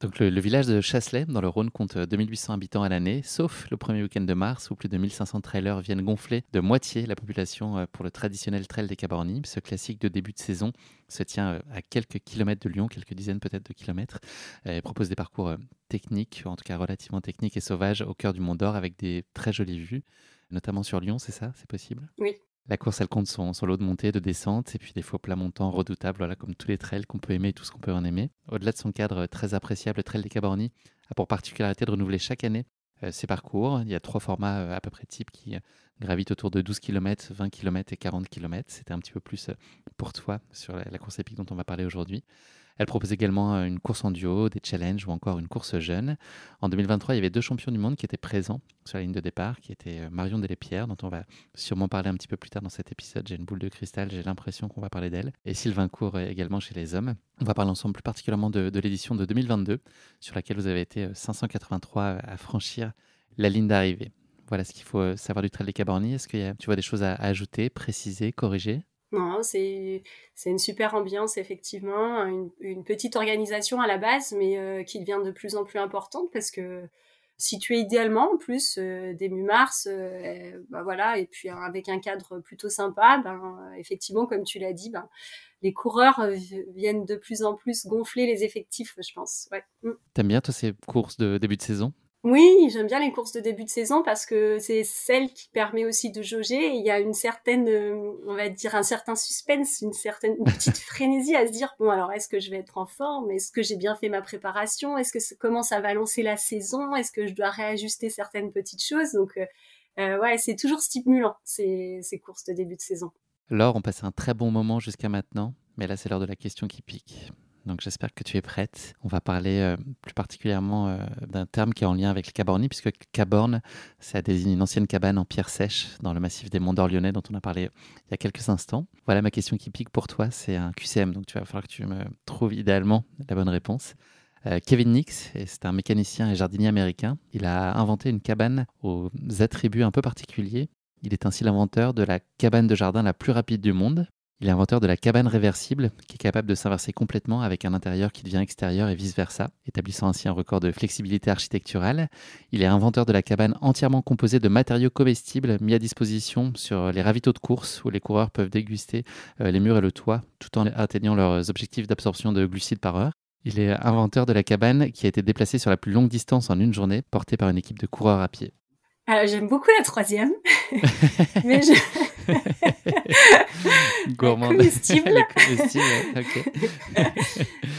Donc le, village de Chasselet, dans le Rhône, compte 2800 euh, habitants à l'année, sauf le premier week-end de mars où plus de 1500 trailers viennent gonfler de moitié la population pour le traditionnel trail des Cabornis. Ce classique de début de saison se tient à quelques kilomètres de Lyon, quelques dizaines peut-être de kilomètres, et propose des parcours techniques, en tout cas relativement techniques et sauvages, au cœur du Mont d'Or avec des très jolies vues notamment sur Lyon, c'est ça C'est possible? Oui. La course, elle compte son, lot de montée, de descente, et puis des fois plat montant redoutable, voilà, comme tous les trails qu'on peut aimer et tout ce qu'on peut en aimer. Au-delà de son cadre très appréciable, le Trail des Cabornis a pour particularité de renouveler chaque année euh, ses parcours. Il y a trois formats euh, à peu près types qui euh, gravitent autour de 12 km, 20 km et 40 km. C'était un petit peu plus pour toi sur la course épique dont on va parler aujourd'hui. Elle propose également euh, une course en duo, des challenges ou encore une course jeune. En 2023, il y avait deux champions du monde qui étaient présents sur la ligne de départ, qui étaient euh, Marion Delépierre, dont on va sûrement parler un petit peu plus tard dans cet épisode. J'ai une boule de cristal, j'ai l'impression qu'on va parler d'elle. Et Sylvain Cour euh, également chez les hommes. On va parler ensemble plus particulièrement de, l'édition de 2022, sur laquelle vous avez été 583 à franchir la ligne d'arrivée. Voilà ce qu'il faut savoir du Trail des Cabornis. Est-ce que tu vois des choses à ajouter, préciser, corriger? Non, c'est une super ambiance effectivement, une, petite organisation à la base, mais euh, qui devient de plus en plus importante parce que située idéalement en plus euh, début mars, bah voilà, et puis avec un cadre plutôt sympa, ben effectivement comme tu l'as dit, ben les coureurs viennent de plus en plus gonfler les effectifs, je pense. Mm. T'aimes bien toi ces courses de début de saison? Oui, j'aime bien les courses de début de saison parce que c'est celle qui permet aussi de jauger. il y a une certaine, euh, on va dire, un certain suspense, une certaine petite frénésie à se dire bon alors est-ce que je vais être en forme? Est-ce que j'ai bien fait ma préparation? Est-ce que comment ça va lancer la saison? Est-ce que je dois réajuster certaines petites choses? Donc euh, euh, ouais, c'est toujours stimulant ces, ces courses de début de saison. Laure, on passe un très bon moment jusqu'à maintenant, mais là c'est l'heure de la question qui pique donc j'espère que tu es prête. On va parler euh, plus particulièrement euh, d'un terme qui est en lien avec le Caborni, puisque Caborne, ça désigne une ancienne cabane en pierre sèche dans le massif des Monts d'Or-Lyonnais dont on a parlé il y a quelques instants. Voilà ma question qui pique pour toi, c'est un QCM, donc tu vas falloir que tu me trouves idéalement la bonne réponse. Euh, Kevin Nix, c'est un mécanicien et jardinier américain. Il a inventé une cabane aux attributs un peu particuliers. Il est ainsi l'inventeur de la cabane de jardin la plus rapide du monde, il est inventeur de la cabane réversible, qui est capable de s'inverser complètement avec un intérieur qui devient extérieur et vice-versa, établissant ainsi un record de flexibilité architecturale. Il est inventeur de la cabane entièrement composée de matériaux comestibles mis à disposition sur les ravitaux de course, où les coureurs peuvent déguster euh, les murs et le toit, tout en atteignant leurs objectifs d'absorption de glucides par heure. Il est inventeur de la cabane qui a été déplacée sur la plus longue distance en une journée, portée par une équipe de coureurs à pied. Alors, j'aime beaucoup la troisième, mais je... Gourmande. Comestible.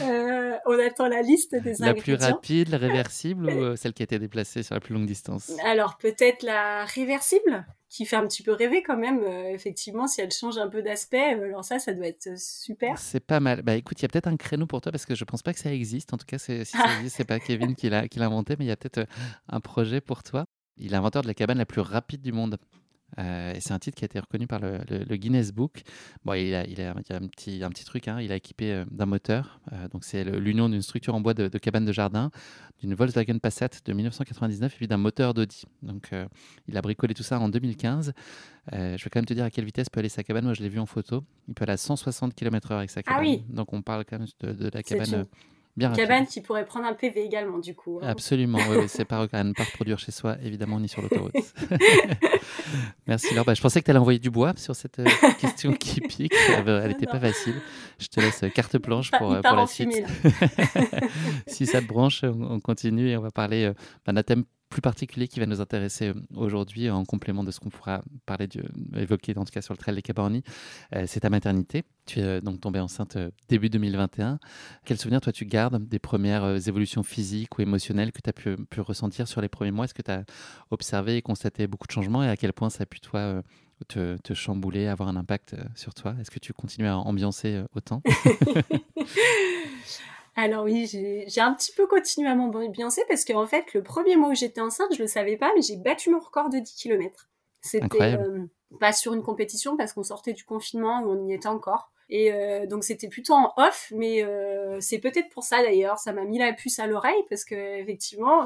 euh, on attend la liste des la ingrédients. La plus rapide, la réversible ou euh, celle qui a été déplacée sur la plus longue distance? Alors, peut-être la réversible qui fait un petit peu rêver quand même. Euh, effectivement, si elle change un peu d'aspect, euh, alors ça, ça doit être super. C'est pas mal. Bah écoute, il y a peut-être un créneau pour toi parce que je pense pas que ça existe. En tout cas, si ça existe, c'est pas Kevin qui l'a inventé, mais il y a peut-être un projet pour toi. Il est inventeur de la cabane la plus rapide du monde. Euh, et c'est un titre qui a été reconnu par le, Guinness Book. Bon, il, a, il, a, il a un, petit, un petit truc, hein. il a équipé euh, d'un moteur. Euh, donc c'est l'union d'une structure en bois de, cabane de jardin, d'une Volkswagen Passat de 1999 et puis d'un moteur d'Audi. Donc il a bricolé tout ça en 2015. je vais quand même te dire à quelle vitesse peut aller sa cabane. Moi je l'ai vu en photo. Il peut aller à 160 km/h avec sa cabane. Ah oui. Donc on parle quand même de, de la cabane une cabane qui pourrait prendre un PV également, du coup. Hein. Absolument, oui, c'est pas à ne pas reproduire chez soi, évidemment, ni sur l'autoroute. Merci Laure. Bah, je pensais que tu allais envoyer du bois sur cette euh, question qui pique. Elle n'était pas facile. Je te laisse euh, carte blanche pour, euh, pour la suite. si ça te branche, on, continue et on va parler d'un thème plus particulier qui va nous intéresser euh, aujourd'hui en complément de ce qu'on pourra parler de, évoquer en tout cas sur le trail des Cabornis, euh, c'est ta maternité. Tu es euh, donc tombée enceinte début 2021. Quel souvenir toi tu gardes des premières évolutions physiques ou émotionnelles que tu as pu, pu, ressentir sur les premiers mois? Est-ce que tu as observé et constaté beaucoup de changements et à quel point ça a pu toi te, te, chambouler, avoir un impact sur toi? Est-ce que tu continues à ambiancer autant? Alors oui, j'ai un petit peu continué à m'ambiancer parce qu'en fait, le premier mois où j'étais enceinte, je le savais pas, mais j'ai battu mon record de 10 km. C'était euh, pas sur une compétition parce qu'on sortait du confinement où on y était encore. Et euh, donc c'était plutôt en off, mais euh, c'est peut-être pour ça d'ailleurs, ça m'a mis la puce à l'oreille parce que effectivement,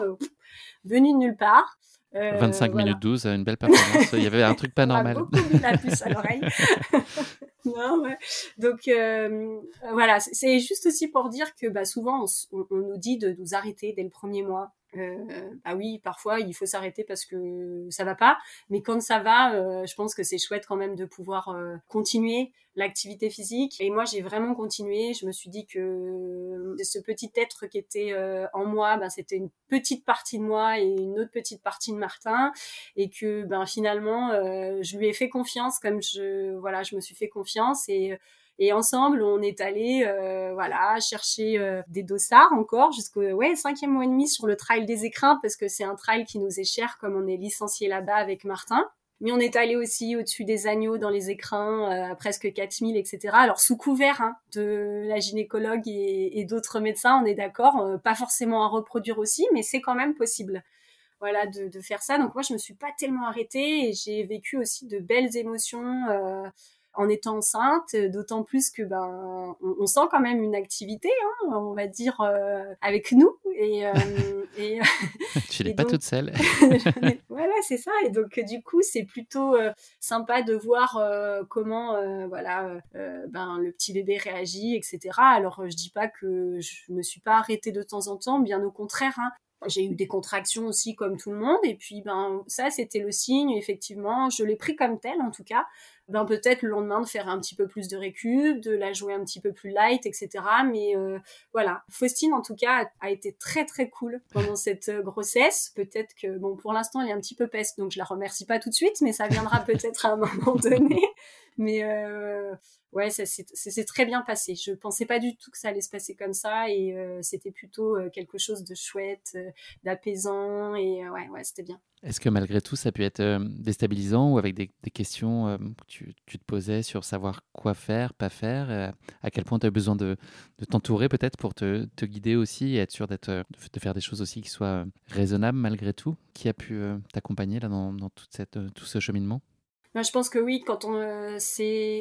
venu de nulle part, 25 minutes 12, une belle performance. Il y avait un truc pas normal. beaucoup mis la puce à l'oreille. non, ouais. Donc euh, voilà, c'est juste aussi pour dire que bah, souvent on, on, nous dit de nous arrêter dès le premier mois. Euh, bah oui, parfois il faut s'arrêter parce que ça va pas, mais quand ça va, euh, je pense que c'est chouette quand même de pouvoir euh, continuer l'activité physique. Et moi, j'ai vraiment continué. Je me suis dit que ce petit être qui était euh, en moi, ben, c'était une petite partie de moi et une autre petite partie de Martin, et que ben finalement, je lui ai fait confiance, comme je voilà, je me suis fait confiance et et ensemble, on est allé, euh, voilà, chercher euh, des dossards encore jusqu'au ouais cinquième mois et demi sur le trail des écrins parce que c'est un trail qui nous est cher comme on est licencié là-bas avec Martin. Mais on est allé aussi au-dessus des agneaux dans les écrins, euh, à presque 4000, etc. Alors sous couvert hein, de la gynécologue et, et d'autres médecins, on est d'accord, euh, pas forcément à reproduire aussi, mais c'est quand même possible voilà de, de, faire ça donc moi je me suis pas tellement arrêtée et j'ai vécu aussi de belles émotions euh, en étant enceinte, d'autant plus que ben on, sent quand même une activité, hein, on va dire euh, avec nous et, euh, et tu n'es pas toute seule. voilà, c'est ça. Et donc du coup, c'est plutôt euh, sympa de voir comment voilà ben le petit bébé réagit, etc. Alors je dis pas que je me suis pas arrêtée de temps en temps, bien au contraire. Hein. J'ai eu des contractions aussi comme tout le monde et puis ben ça c'était le signe effectivement je l'ai pris comme tel en tout cas ben peut-être le lendemain de faire un petit peu plus de récup, de la jouer un petit peu plus light, etc. Mais euh, voilà, Faustine en tout cas a, été très très cool pendant cette euh, grossesse. Peut-être que bon pour l'instant elle est un petit peu peste, donc je la remercie pas tout de suite, mais ça viendra peut-être à un moment donné. Mais euh, ouais, ça s'est très bien passé. Je pensais pas du tout que ça allait se passer comme ça et euh, c'était plutôt euh, quelque chose de chouette, euh, d'apaisant et ouais, ouais, c'était bien. Est-ce que malgré tout, ça a pu être déstabilisant ou avec des, questions que tu, te posais sur savoir quoi faire, pas faire À quel point tu as besoin de, t'entourer peut-être pour te, guider aussi et être sûr d'être, de faire des choses aussi qui soient raisonnables malgré tout? Qui a pu t'accompagner là dans, cette, tout ce cheminement? Je pense que oui, quand on, euh,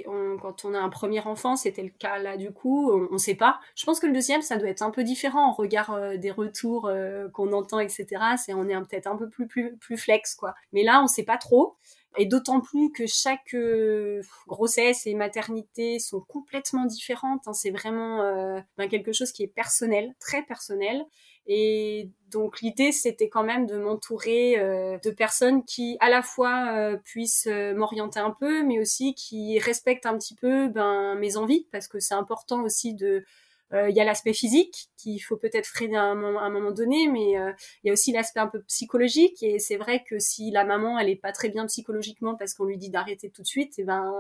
on, quand on a un premier enfant, c'était le cas là du coup, on ne sait pas. Je pense que le deuxième, ça doit être un peu différent en regard euh, des retours euh, qu'on entend, etc. C'est on est peut-être un peu plus, plus, plus flex quoi. Mais là, on sait pas trop. Et d'autant plus que chaque grossesse et maternité sont complètement différentes. Hein. C'est vraiment ben, quelque chose qui est personnel, très personnel. Et donc l'idée, c'était quand même de m'entourer euh, de personnes qui, à la fois, euh, puissent euh, m'orienter un peu, mais aussi qui respectent un petit peu ben, mes envies, parce que c'est important aussi de il y a l'aspect physique qu'il faut peut-être freiner à un, moment, donné, mais euh, il y a aussi l'aspect un peu psychologique. Et c'est vrai que si la maman elle est pas très bien psychologiquement parce qu'on lui dit d'arrêter tout de suite, et eh ben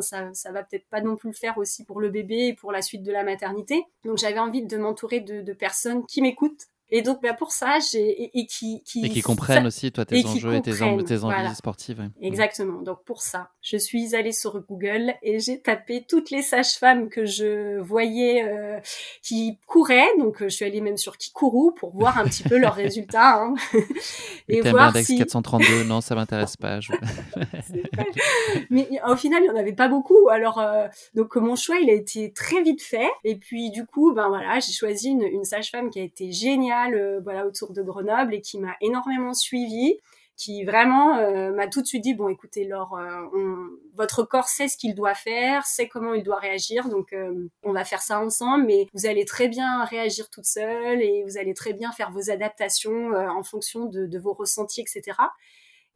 ça ça va peut-être pas non plus le faire aussi pour le bébé et pour la suite de la maternité. Donc j'avais envie de m'entourer de, de personnes qui m'écoutent et donc, bah, pour ça, j'ai et, qui, qui et qui comprennent aussi toi tes enjeux et tes, tes envies sportives. Exactement. Donc pour ça, je suis allée sur Google et j'ai tapé toutes les sages-femmes que je voyais euh, qui couraient. Donc je suis allée même sur Kikourou pour voir un petit peu leurs résultats. Hein. et, et voir si 432 non, ça m'intéresse pas. Je... Mais au final, il y en avait pas beaucoup. Alors euh, donc mon choix, il a été très vite fait. Et puis du coup, ben voilà, j'ai choisi une, une sage-femme qui a été géniale euh, voilà autour de Grenoble et qui m'a énormément suivie qui vraiment euh, m'a tout de suite dit bon écoutez Laure euh, votre corps sait ce qu'il doit faire sait comment il doit réagir donc on va faire ça ensemble mais vous allez très bien réagir toute seule et vous allez très bien faire vos adaptations en fonction de, de, vos ressentis etc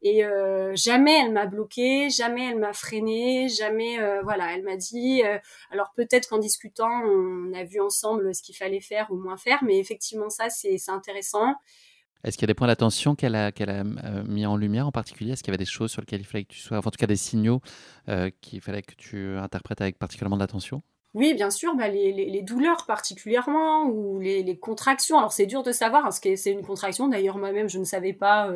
et euh, jamais elle m'a bloqué, jamais elle m'a freiné, jamais euh, voilà, elle m'a dit. Euh, alors peut-être qu'en discutant, on a vu ensemble ce qu'il fallait faire ou moins faire, mais effectivement ça c'est intéressant. Est-ce qu'il y a des points d'attention qu'elle a, qu'elle a mis en lumière en particulier? Est-ce qu'il y avait des choses sur lesquelles il fallait que tu sois, en tout cas des signaux qu'il fallait que tu interprètes avec particulièrement d'attention oui, bien sûr, bah, les, les, les, douleurs particulièrement ou les, les contractions. Alors c'est dur de savoir, parce que c'est une contraction. D'ailleurs moi-même je ne savais pas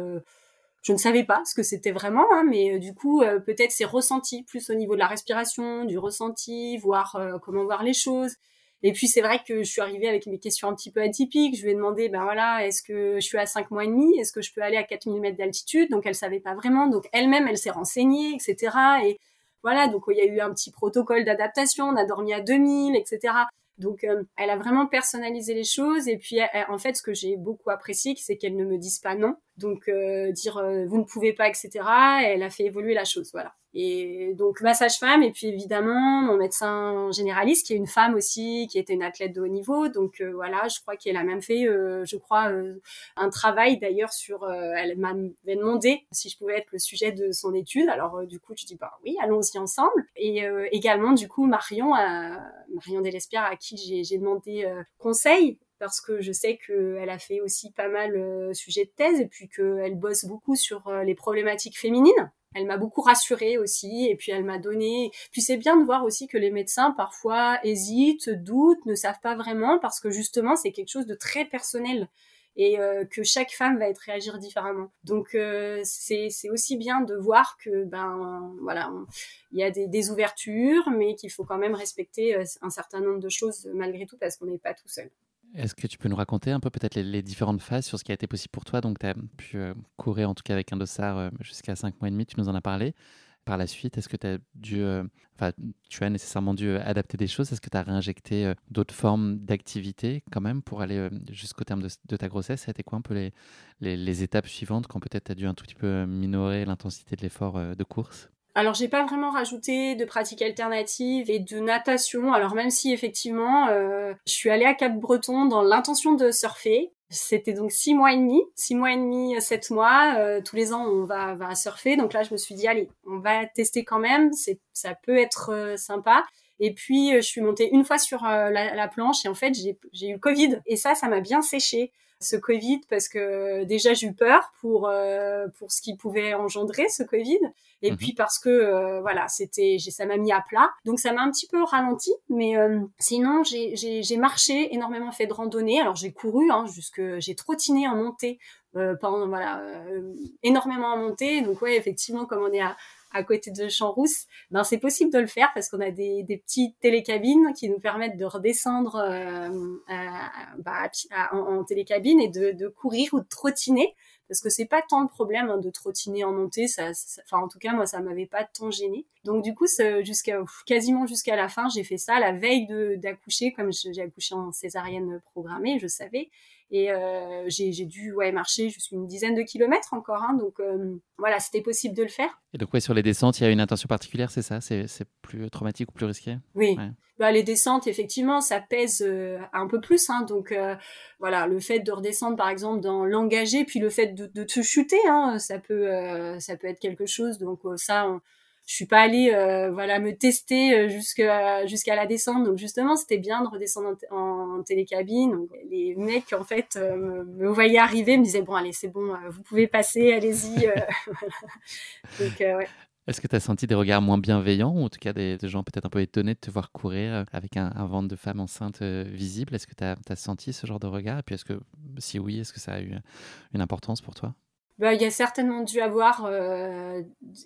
je ne savais pas ce que c'était vraiment, hein, mais euh, du coup, euh, peut-être c'est ressenti plus au niveau de la respiration, du ressenti, voir euh, comment voir les choses. Et puis c'est vrai que je suis arrivée avec mes questions un petit peu atypiques. Je lui ai demandé, ben voilà, est-ce que je suis à 5 mois et demi? Est-ce que je peux aller à 4000 mètres d'altitude? Donc elle savait pas vraiment. Donc elle-même, elle s'est renseignée, etc. Et voilà, donc il y a eu un petit protocole d'adaptation. On a dormi à 2000, etc. Donc, euh, elle a vraiment personnalisé les choses. Et puis, en fait, ce que j'ai beaucoup apprécié, c'est qu'elle ne me dise pas non. Donc, euh, dire euh, vous ne pouvez pas, etc. Elle a fait évoluer la chose, voilà. Et donc ma sage-femme et puis évidemment mon médecin généraliste qui est une femme aussi, qui était une athlète de haut niveau. Donc voilà, je crois qu'elle a même fait, je crois, un travail d'ailleurs sur. elle m'avait demandé si je pouvais être le sujet de son étude. Alors du coup, je dis bah oui, allons-y ensemble. Et également du coup Marion, Marion Delespierre à qui j'ai demandé conseil parce que je sais qu'elle a fait aussi pas mal euh, sujet de thèse et puis qu'elle bosse beaucoup sur les problématiques féminines elle m'a beaucoup rassurée aussi et puis elle m'a donné puis c'est bien de voir aussi que les médecins parfois hésitent, doutent, ne savent pas vraiment parce que justement c'est quelque chose de très personnel et euh, que chaque femme va être réagir différemment. Donc euh, c'est aussi bien de voir que ben voilà, il y a des, des ouvertures mais qu'il faut quand même respecter euh, un certain nombre de choses malgré tout parce qu'on n'est pas tout seul. Est-ce que tu peux nous raconter un peu peut-être les, différentes phases sur ce qui a été possible pour toi? Donc, tu as pu euh, courir en tout cas avec un dossard euh, jusqu'à 5 mois et demi, tu nous en as parlé. Par la suite, est-ce que tu as euh, nécessairement dû adapter des choses? Est-ce que tu as réinjecté d'autres formes d'activité quand même pour aller jusqu'au terme de, ta grossesse? Ça a été quoi un peu les, les, les étapes suivantes quand peut-être tu as dû un tout petit peu minorer l'intensité de l'effort de course? Alors j'ai pas vraiment rajouté de pratiques alternatives et de natation. Alors même si effectivement euh, je suis allée à Cap Breton dans l'intention de surfer, C'était donc six mois et demi, six mois et demi, sept mois. Euh, tous les ans, on va, va surfer. Donc là, je me suis dit, allez, on va tester quand même. C'est, ça peut être euh, sympa. Et puis, je suis montée une fois sur la, la, planche et en fait, j'ai, j'ai eu le Covid. Et ça, ça m'a bien séché ce Covid parce que déjà j'ai eu peur pour euh, pour ce qui pouvait engendrer ce Covid. Et mhm. puis parce que euh, voilà c'était ça m'a mis à plat. Donc ça m'a un petit peu ralenti mais euh, sinon j'ai j'ai marché énormément fait de randonnée alors j'ai couru hein, jusque j'ai trottiné en montée pendant voilà énormément en montée. Donc ouais effectivement comme on est à à côté de Champs-Rousse, ben c'est possible de le faire parce qu'on a des, des, petites télécabines qui nous permettent de redescendre euh, bah, en, télécabine et de, de, courir ou de trottiner parce que c'est pas tant le problème hein, de trottiner en montée ça, enfin en tout cas moi ça m'avait pas tant gêné donc du coup jusqu'à quasiment jusqu'à la fin j'ai fait ça. La veille d'accoucher comme j'ai accouché en césarienne programmée je savais et euh, j'ai dû ouais, marcher jusqu'à une dizaine de kilomètres encore. Hein, donc euh, voilà, c'était possible de le faire. Et donc ouais, sur les descentes, il y a une intention particulière, c'est ça? C'est plus traumatique ou plus risqué? Oui. Bah, les descentes, effectivement, ça pèse euh, un peu plus. Hein, donc voilà, le fait de redescendre, par exemple, dans l'engagé, puis le fait de, de te chuter, hein, ça peut, ça peut être quelque chose. Donc ça, on, je suis pas allée euh, voilà me tester euh, jusqu'à jusqu'à la descente. Donc justement c'était bien de redescendre en, télécabine. Les mecs en fait euh, me, voyaient arriver me disaient bon allez c'est bon vous pouvez passer allez-y est-ce que tu as senti des regards moins bienveillants ou en tout cas des, gens peut-être un peu étonnés de te voir courir avec un, ventre de femme enceinte visible? Est-ce que tu as, as, senti ce genre de regard? Et puis est-ce que, si oui, est-ce que ça a eu une importance pour toi? Bah, il y a certainement dû avoir euh,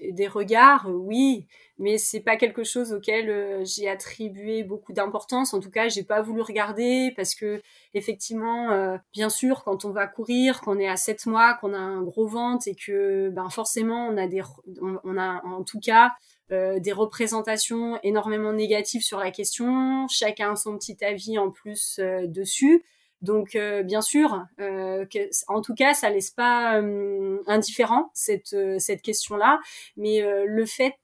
des regards, oui, mais c'est pas quelque chose auquel euh, j'ai attribué beaucoup d'importance. En tout cas, j'ai pas voulu regarder parce que effectivement, euh, bien sûr, quand on va courir, qu'on est à 7 mois, qu'on a un gros ventre et que ben forcément on a des, on, a en tout cas des représentations énormément négatives sur la question. Chacun son petit avis en plus dessus. Donc euh, bien sûr, euh, en tout cas, ça laisse pas euh, indifférent cette cette question-là, mais le fait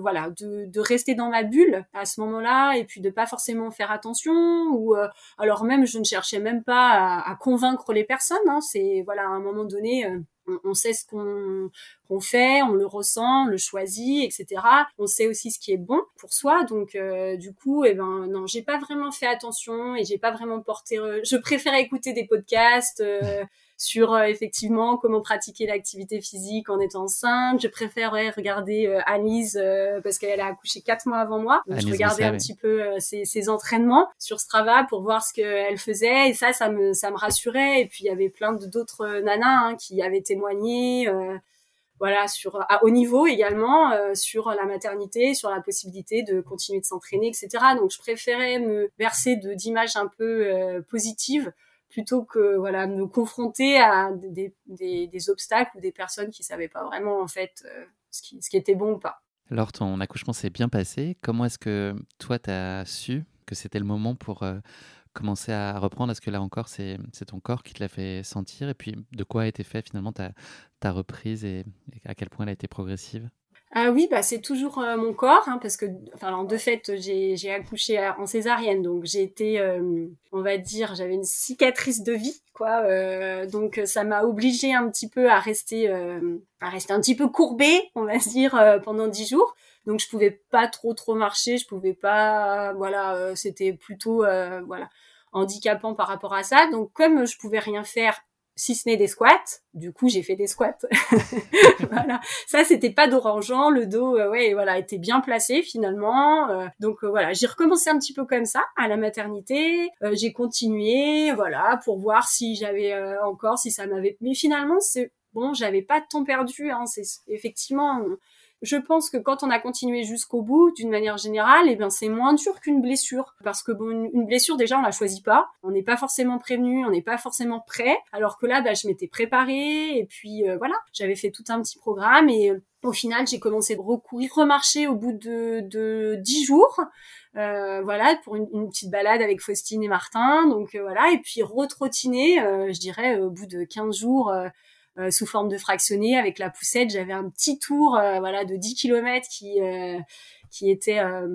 voilà de, de rester dans ma bulle à ce moment-là et puis de pas forcément faire attention ou alors même je ne cherchais même pas à, à convaincre les personnes. Hein, c'est voilà à un moment donné on, sait ce qu'on fait, on le ressent, on le choisit, etc. On sait aussi ce qui est bon pour soi. Donc euh, du coup, eh ben non, j'ai pas vraiment fait attention et j'ai pas vraiment porté. Je préfère écouter des podcasts. Euh, sur euh, effectivement comment pratiquer l'activité physique en étant enceinte. Je préférerais regarder euh, Alice euh, parce qu'elle a accouché quatre mois avant moi. Donc je regardais un petit peu ses, ses, entraînements sur Strava pour voir ce qu'elle faisait et ça, ça me ça me rassurait. Et puis il y avait plein d'autres nanas hein, qui avaient témoigné voilà sur à haut niveau également sur la maternité sur la possibilité de continuer de s'entraîner etc donc je préférais me verser de d'images un peu positives plutôt que voilà me confronter à des, des, des, obstacles ou des personnes qui savaient pas vraiment en fait euh, ce, qui, ce qui était bon ou pas. Alors ton accouchement s'est bien passé. Comment est-ce que toi tu as su que c'était le moment pour euh, commencer à reprendre? Est-ce que là encore c'est ton corps qui te l'a fait sentir? Et puis de quoi a été fait finalement ta, ta reprise et à quel point elle a été progressive? Ah oui, bah c'est toujours euh, mon corps, hein, parce que, enfin, de fait, j'ai accouché en césarienne, donc j'ai été, euh, on va dire, j'avais une cicatrice de vie, quoi. Euh, donc ça m'a obligée un petit peu à rester, à rester un petit peu courbée, on va dire, pendant dix jours. Donc je pouvais pas trop trop marcher, je pouvais pas, voilà, c'était plutôt, voilà, handicapant par rapport à ça. Donc comme je pouvais rien faire si ce n'est des squats. Du coup, j'ai fait des squats. voilà. Ça, c'était pas d'orangeant. Le dos, euh, ouais, voilà, était bien placé finalement. Euh, donc euh, voilà, j'ai recommencé un petit peu comme ça à la maternité. j'ai continué, voilà, pour voir si j'avais encore, si ça m'avait. Mais finalement, c'est bon, j'avais pas de temps perdu. Hein. C'est effectivement je pense que quand on a continué jusqu'au bout, d'une manière générale, eh bien c'est moins dur qu'une blessure, parce que bon, une, blessure déjà on la choisit pas, on n'est pas forcément prévenu, on n'est pas forcément prêt, alors que là, bah, je m'étais préparée et puis euh, voilà, j'avais fait tout un petit programme et euh, au final, j'ai commencé de recourir, remarcher au bout de, de 10 jours. Euh, voilà, pour une, petite balade avec Faustine et Martin. Donc voilà, et puis retrottiner, je dirais, au bout de 15 jours, euh, sous forme de fractionné avec la poussette. J'avais un petit tour euh, voilà de 10 km qui euh, qui était un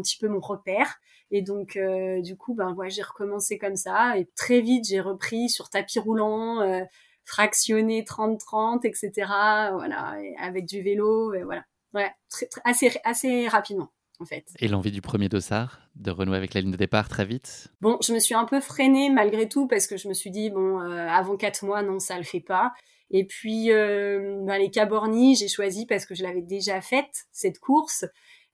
petit peu mon repère. Et donc, du coup, ben, ouais, j'ai recommencé comme ça. Et très vite, j'ai repris sur tapis roulant, fractionné 30-30, etc. Voilà, avec du vélo, et voilà. Ouais, très, assez, assez rapidement. En fait. Et l'envie du premier dossard, de renouer avec la ligne de départ très vite? Bon, je me suis un peu freinée malgré tout parce que je me suis dit, bon, avant quatre mois, non, ça le fait pas. Et puis, euh, ben, les Cabornis, j'ai choisi parce que je l'avais déjà faite, cette course,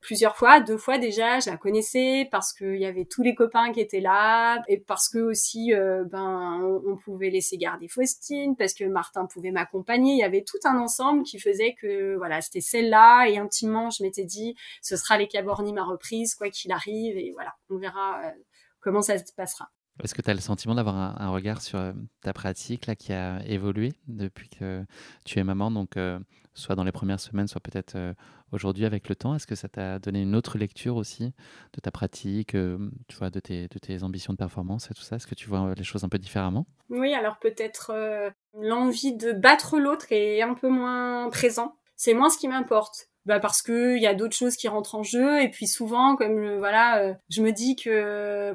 plusieurs fois, deux fois déjà, je la connaissais parce qu'il y avait tous les copains qui étaient là et parce que aussi, euh, ben, on, pouvait laisser garder Faustine, parce que Martin pouvait m'accompagner. Il y avait tout un ensemble qui faisait que, voilà, c'était celle-là et intimement, je m'étais dit, ce sera les Cabornis ma reprise, quoi qu'il arrive et voilà, on verra euh, comment ça se passera. Est-ce que tu as le sentiment d'avoir un, regard sur euh, ta pratique là, qui a évolué depuis que tu es maman, donc euh, soit dans les premières semaines, soit peut-être euh, aujourd'hui avec le temps Est-ce que ça t'a donné une autre lecture aussi de ta pratique, tu vois, de tes, ambitions de performance et tout ça? Est-ce que tu vois les choses un peu différemment? Oui, alors peut-être l'envie de battre l'autre est un peu moins présent. C'est moins ce qui m'importe. Bah parce que il y a d'autres choses qui rentrent en jeu et puis souvent comme voilà je me dis que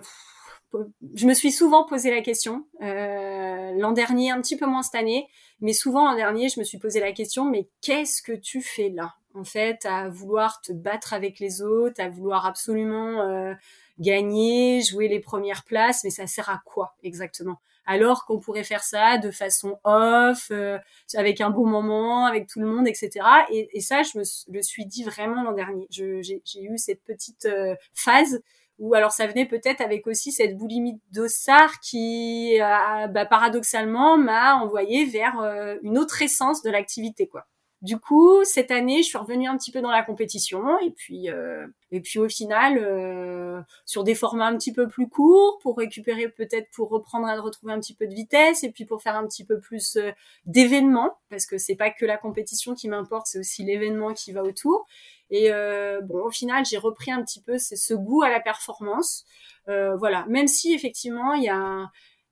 je me suis souvent posé la question. Euh, l'an dernier, un petit peu moins cette année, mais souvent l'an dernier, je me suis posé la question, mais qu'est-ce que tu fais là En fait, à vouloir te battre avec les autres, à vouloir absolument euh, gagner, jouer les premières places, mais ça sert à quoi exactement? Alors qu'on pourrait faire ça de façon off, euh, avec un bon moment, avec tout le monde, etc. Et, et ça, je me le suis dit vraiment l'an dernier. J'ai eu cette petite euh, phase ou alors ça venait peut-être avec aussi cette boulimie d'ossard qui, bah, paradoxalement, m'a envoyé vers euh, une autre essence de l'activité, quoi. Du coup, cette année, je suis revenue un petit peu dans la compétition et puis euh, et puis au final euh, sur des formats un petit peu plus courts pour récupérer peut-être pour reprendre et retrouver un petit peu de vitesse et puis pour faire un petit peu plus d'événements parce que c'est pas que la compétition qui m'importe, c'est aussi l'événement qui va autour. Et euh, bon, au final, j'ai repris un petit peu ce, goût à la performance. Euh, voilà, même si effectivement, il y a,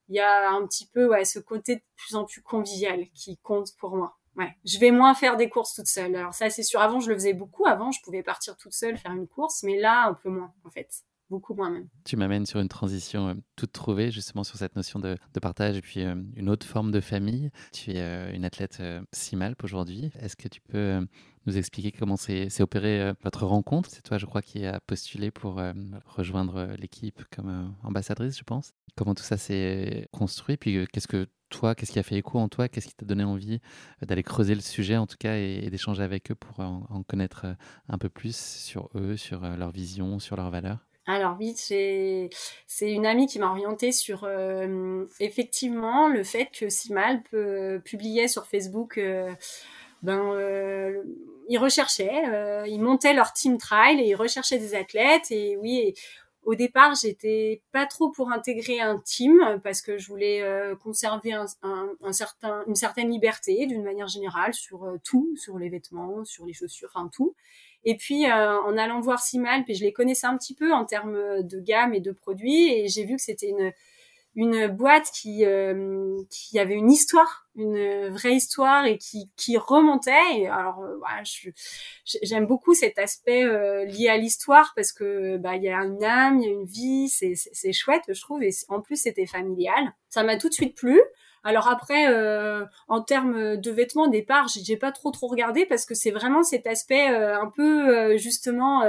y a un petit peu ouais, ce côté de plus en plus convivial qui compte pour moi. Ouais, je vais moins faire des courses toute seule. Alors ça, c'est sûr. Avant, je le faisais beaucoup. Avant, je pouvais partir toute seule faire une course, mais là, un peu moins, en fait beaucoup moins même. Tu m'amènes sur une transition euh, toute trouvée, justement sur cette notion de, partage et puis euh, une autre forme de famille. Tu es euh, une athlète Simalp aujourd'hui. Est-ce que tu peux nous expliquer comment s'est opérée votre rencontre? C'est toi, je crois, qui a postulé pour rejoindre l'équipe comme ambassadrice, je pense. Comment tout ça s'est construit? Puis qu'est-ce que toi, qu'est-ce qui a fait écho en toi? Qu'est-ce qui t'a donné envie d'aller creuser le sujet, en tout cas, et, d'échanger avec eux pour en, connaître un peu plus sur eux, sur leur vision, sur leurs valeurs? Alors vite, c'est une amie qui m'a orientée sur euh, effectivement le fait que Simal publiait sur Facebook, euh, ben euh, ils recherchaient, ils montaient leur team trial et ils recherchaient des athlètes et oui. au départ, j'étais pas trop pour intégrer un team parce que je voulais conserver une certaine liberté d'une manière générale sur tout, sur les vêtements, sur les chaussures, enfin tout. Et puis euh, en allant voir Simal, puis je les connaissais un petit peu en termes de gamme et de produits, et j'ai vu que c'était une une boîte qui euh, qui avait une histoire, une vraie histoire et qui qui remontait. Alors euh, voilà, j'aime beaucoup cet aspect lié à l'histoire parce que bah il y a une âme, il y a une vie, c'est chouette je trouve et en plus c'était familial. Ça m'a tout de suite plu. Alors après, euh, en termes de vêtements, au départ, j'ai pas trop trop regardé parce que c'est vraiment cet aspect euh, un peu euh, justement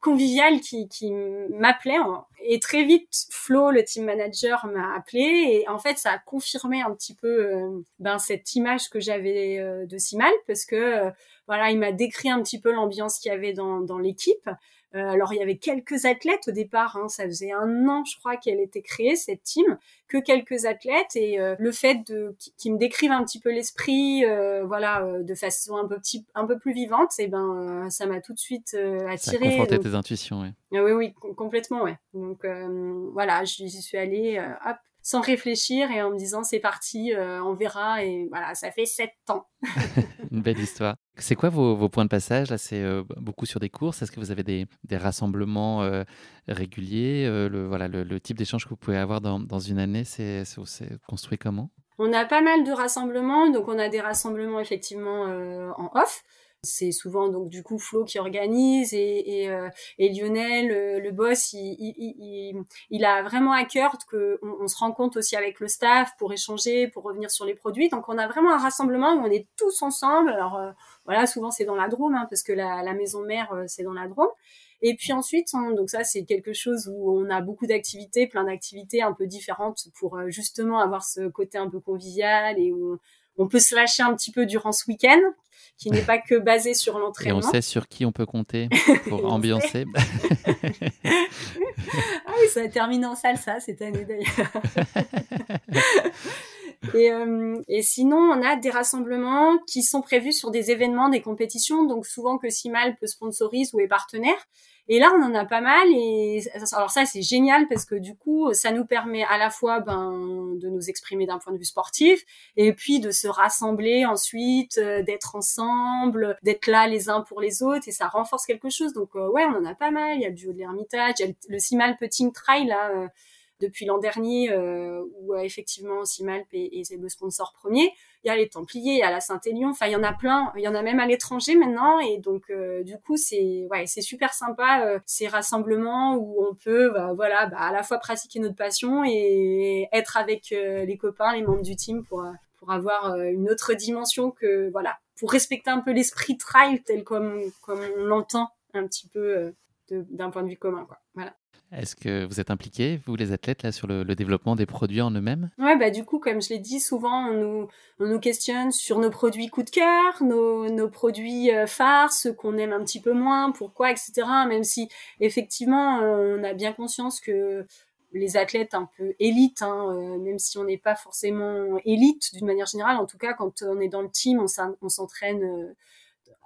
convivial qui, qui m'appelait. Et très vite, Flo, le team manager, m'a appelé et en fait, ça a confirmé un petit peu ben cette image que j'avais de Simal parce que voilà, il m'a décrit un petit peu l'ambiance qu'il y avait dans, dans l'équipe. Euh, alors il y avait quelques athlètes au départ, hein, ça faisait un an je crois qu'elle était créée cette team, que quelques athlètes et euh, le fait de qu'ils me décrivent un petit peu l'esprit, euh, voilà, de façon un peu petit, un peu plus vivante, et eh ben ça m'a tout de suite attiré. Ça a conforté tes intuitions, oui. Ah oui oui complètement ouais. Donc voilà, j'y suis allée, hop, sans réfléchir et en me disant c'est parti, euh, on verra. Et voilà, ça fait sept ans. Une belle histoire. C'est quoi vos, points de passage Là, c'est euh, beaucoup sur des courses. Est-ce que vous avez des, rassemblements euh, réguliers le, voilà, le, type d'échange que vous pouvez avoir dans, dans une année, c'est construit comment? On a pas mal de rassemblements. Donc, on a des rassemblements effectivement en off. C'est souvent donc du coup Flo qui organise et, et, euh, et Lionel, le, boss, il, il, il, a vraiment à cœur que on, se rencontre aussi avec le staff pour échanger, pour revenir sur les produits. Donc on a vraiment un rassemblement où on est tous ensemble. Alors euh, voilà, souvent c'est dans la Drôme hein, parce que la, la maison mère c'est dans la Drôme. Et puis ensuite, donc ça c'est quelque chose où on a beaucoup d'activités, plein d'activités un peu différentes pour euh, justement avoir ce côté un peu convivial et où on peut se lâcher un petit peu durant ce week-end, qui n'est pas que basé sur l'entraînement. Et on sait sur qui on peut compter pour ambiancer. ah oui, ça a terminé en salsa cette année d'ailleurs. Et, euh, et, sinon, on a des rassemblements qui sont prévus sur des événements, des compétitions, donc souvent que Simal peut sponsorise ou est partenaire. Et là, on en a pas mal. Et alors ça, c'est génial parce que du coup, ça nous permet à la fois ben, de nous exprimer d'un point de vue sportif et puis de se rassembler ensuite, euh, d'être ensemble, d'être là les uns pour les autres et ça renforce quelque chose. Donc euh, ouais, on en a pas mal. Il y a le duo de l'Ermitage, il y a le, Simal Putting Trail là. Euh, depuis l'an dernier, euh, où effectivement Simalp est, est, le sponsor premier. Il y a les Templiers, il y a la Saint-Élion, enfin il y en a plein, il y en a même à l'étranger maintenant, et donc euh, du coup c'est ouais c'est super sympa euh, ces rassemblements où on peut bah, voilà bah, à la fois pratiquer notre passion et être avec les copains, les membres du team pour pour avoir une autre dimension que voilà pour respecter un peu l'esprit trail tel comme comme on l'entend un petit peu d'un point de vue commun quoi. Voilà est-ce que vous êtes impliqués, vous les athlètes, là, sur le, développement des produits en eux-mêmes? Ouais, bah du coup, comme je l'ai dit, souvent on nous, on nous questionne sur nos produits coup de cœur, nos, nos produits euh, phares, ceux qu'on aime un petit peu moins, pourquoi, etc. Même si effectivement, on a bien conscience que les athlètes un peu élites, hein, euh, même si on n'est pas forcément élite d'une manière générale, en tout cas quand on est dans le team, on s'entraîne euh,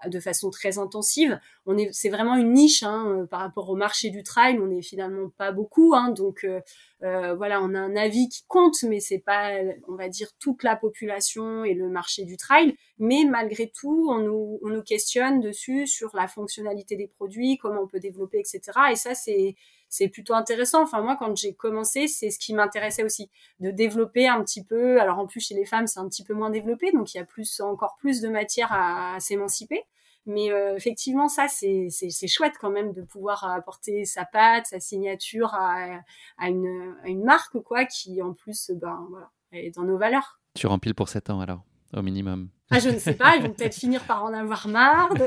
de façon très intensive. On est, c'est vraiment une niche hein, euh, par rapport au marché du trail. On n'est finalement pas beaucoup, hein, donc euh, euh, voilà, on a un avis qui compte, mais c'est pas, on va dire, toute la population et le marché du trail. Mais malgré tout, on nous, on nous questionne dessus sur la fonctionnalité des produits, comment on peut développer, etc. Et ça, c'est c'est plutôt intéressant. Enfin, moi, quand j'ai commencé, c'est ce qui m'intéressait aussi, de développer un petit peu. Alors, en plus, chez les femmes, c'est un petit peu moins développé, donc il y a plus, encore plus de matière à, s'émanciper. Mais euh, effectivement, ça, c'est chouette quand même de pouvoir apporter sa patte, sa signature à, une, marque, quoi, qui en plus, ben voilà, est dans nos valeurs. Tu remplis pour 7 ans alors au minimum ah, je ne sais pas, ils vont peut-être finir par en avoir marre. De...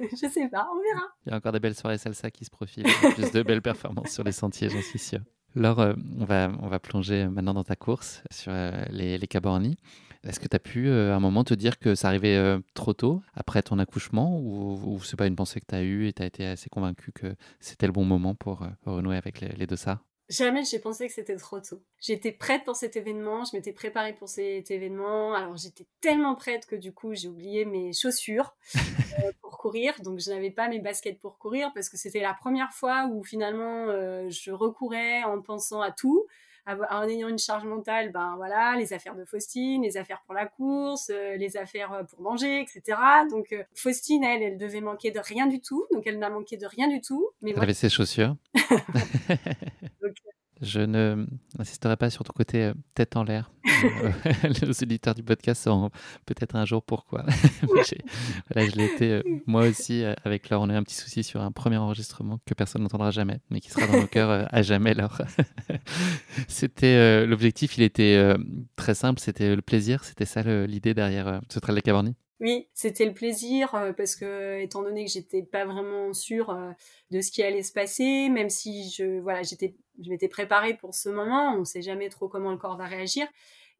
Je sais pas, on verra. Il y a encore des belles soirées salsa qui se profilent, plus de belles performances sur les sentiers, j'en suis sûr. Laure, euh, on, va, on va plonger maintenant dans ta course sur euh, les, les Cabornis. Est-ce que tu as pu euh, à un moment te dire que ça arrivait trop tôt après ton accouchement ou, ou c'est pas une pensée que tu as eue et tu as été assez convaincu que c'était le bon moment pour renouer avec les, les deux ça Jamais j'ai pensé que c'était trop tôt. J'étais prête pour cet événement, je m'étais préparée pour cet événement. Alors j'étais tellement prête que du coup j'ai oublié mes chaussures euh, pour courir, donc je n'avais pas mes baskets pour courir parce que c'était la première fois où finalement euh, je recourais en pensant à tout en ayant une charge mentale, ben voilà, les affaires de Faustine, les affaires pour la course, euh, les affaires euh, pour manger, etc. Donc euh, Faustine, elle, elle devait manquer de rien du tout, donc elle n'a manqué de rien du tout. Mais elle avait ses chaussures. Je ne n'insisterai pas sur ton côté euh, tête en l'air. Les auditeurs du podcast sauront peut-être un jour pourquoi. voilà, je l'ai été euh, moi aussi euh, avec Laure. On a eu un petit souci sur un premier enregistrement que personne n'entendra jamais, mais qui sera dans nos cœurs à jamais. Laure. c'était l'objectif, il était très simple, c'était le plaisir. C'était ça l'idée derrière ce trail de Caborni. Oui, c'était le plaisir euh, parce que étant donné que j'étais pas vraiment sûre euh, de ce qui allait se passer, même si je voilà, j'étais je m'étais préparée pour ce moment, on sait jamais trop comment le corps va réagir.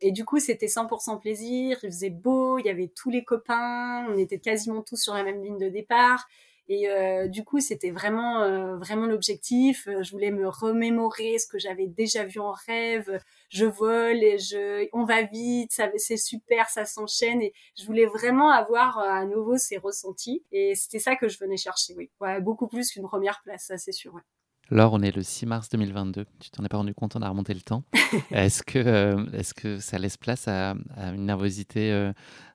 Et du coup, c'était 100% plaisir, il faisait beau, il y avait tous les copains, on était quasiment tous sur la même ligne de départ. Et euh, du coup, c'était vraiment, euh, vraiment l'objectif. Je voulais me remémorer ce que j'avais déjà vu en rêve. Je vole et je, on va vite, ça, c'est super, ça s'enchaîne. Et je voulais vraiment avoir euh, à nouveau ces ressentis. Et c'était ça que je venais chercher, oui. Ouais, beaucoup plus qu'une première place, ça c'est sûr. Ouais. Laure, on est le 6 mars 2022. Tu t'en es pas rendu compte, on a remonté le temps. est-ce que, est-ce que ça laisse place à, une nervosité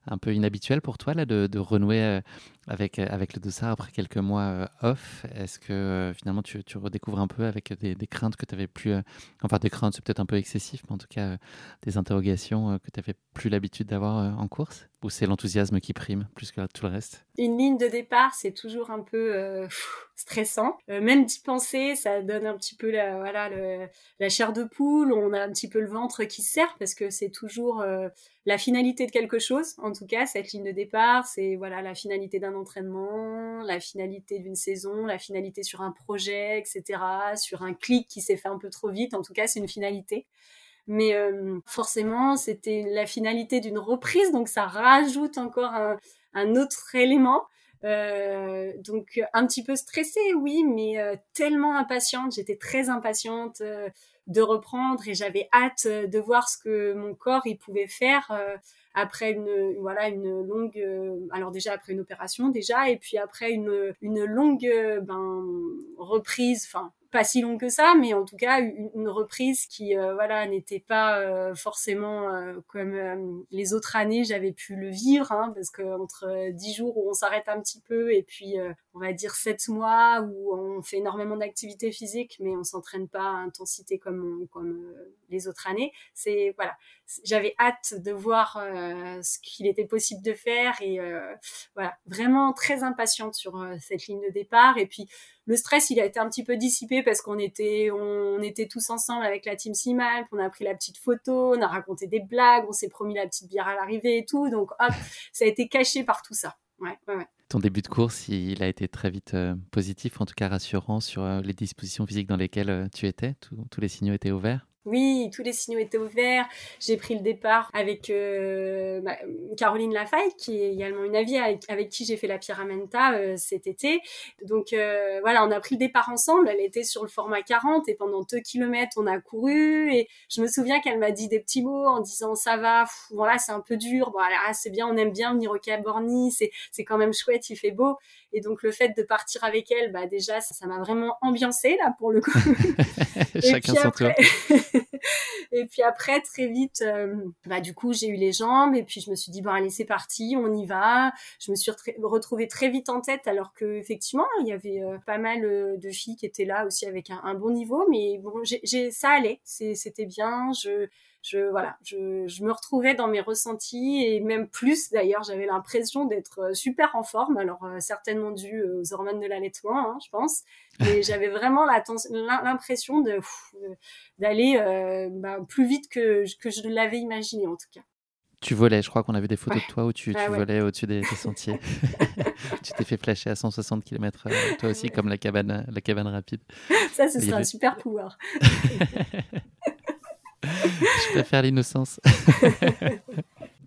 un peu inhabituel pour toi là, de, de renouer avec, avec le dossard après quelques mois off? Est-ce que finalement tu, tu, redécouvres un peu avec des, des craintes que tu avais plus, enfin des craintes c'est peut-être un peu excessif, mais en tout cas des interrogations que tu avais plus l'habitude d'avoir en course? Ou c'est l'enthousiasme qui prime plus que tout le reste? Une ligne de départ, c'est toujours un peu stressant. même d'y penser, ça donne un petit peu la, voilà, la chair de poule, on a un petit peu le ventre qui se serre parce que c'est toujours la finalité de quelque chose. En tout cas, cette ligne de départ, c'est voilà la finalité d'un entraînement, la finalité d'une saison, la finalité sur un projet, etc. Sur un clic qui s'est fait un peu trop vite. En tout cas, c'est une finalité. Mais euh, forcément, c'était la finalité d'une reprise, donc ça rajoute encore un, autre élément. Euh, donc un petit peu stressée, oui, mais euh, tellement impatiente. J'étais très impatiente de reprendre et j'avais hâte de voir ce que mon corps il pouvait faire après une voilà une longue alors déjà après une opération déjà et puis après une une longue ben reprise enfin pas si longue que ça, mais en tout cas une, reprise qui euh, voilà n'était pas euh, forcément euh, comme les autres années j'avais pu le vivre, hein, parce que entre dix jours où on s'arrête un petit peu et puis on va dire sept mois où on fait énormément d'activité physique, mais on s'entraîne pas à intensité comme comme les autres années. C'est voilà, j'avais hâte de voir ce qu'il était possible de faire et voilà vraiment très impatiente sur cette ligne de départ et puis le stress, il a été un petit peu dissipé parce qu'on était, on était tous ensemble avec la team Simal, on a pris la petite photo, on a raconté des blagues, on s'est promis la petite bière à l'arrivée et tout. Donc, hop, ça a été caché par tout ça. Ton début de course, il a été très vite euh, positif, en tout cas rassurant sur euh, les dispositions physiques dans lesquelles euh, tu étais. tous les signaux étaient ouverts oui, tous les signaux étaient ouverts. J'ai pris le départ avec euh, bah, Caroline Lafaille, qui est également une avis avec, qui j'ai fait la Pyramenta euh, cet été. Donc euh, voilà, on a pris le départ ensemble. Elle était sur le format 40 et pendant deux kilomètres, on a couru. Et je me souviens qu'elle m'a dit des petits mots en disant ça va, voilà, c'est un peu dur. Bon, là, c'est bien, on aime bien venir au Cap c'est quand même chouette, il fait beau. Et donc le fait de partir avec elle, bah déjà ça m'a vraiment ambiancé là pour le coup. Chacun son tour. et puis après très vite, euh, bah du coup j'ai eu les jambes et puis je me suis dit bon allez c'est parti, on y va. Je me suis retrouvée très vite en tête alors que effectivement il y avait euh, pas mal euh, de filles qui étaient là aussi avec un, un bon niveau, mais bon j'ai ça allait, c'était bien. Je je voilà, je, je, me retrouvais dans mes ressentis et même plus d'ailleurs, j'avais l'impression d'être euh, super en forme. Alors euh, certainement dû euh, aux hormones de l'allaitement, hein, je pense. Mais j'avais vraiment l'impression de d'aller bah, plus vite que que je l'avais imaginé en tout cas. Tu volais, je crois qu'on a vu des photos de toi où tu, tu volais au-dessus des, sentiers. tu t'es fait flasher à 160 km toi aussi, comme la cabane, la cabane rapide. Ça, ce serait un super pouvoir. Je préfère l'innocence.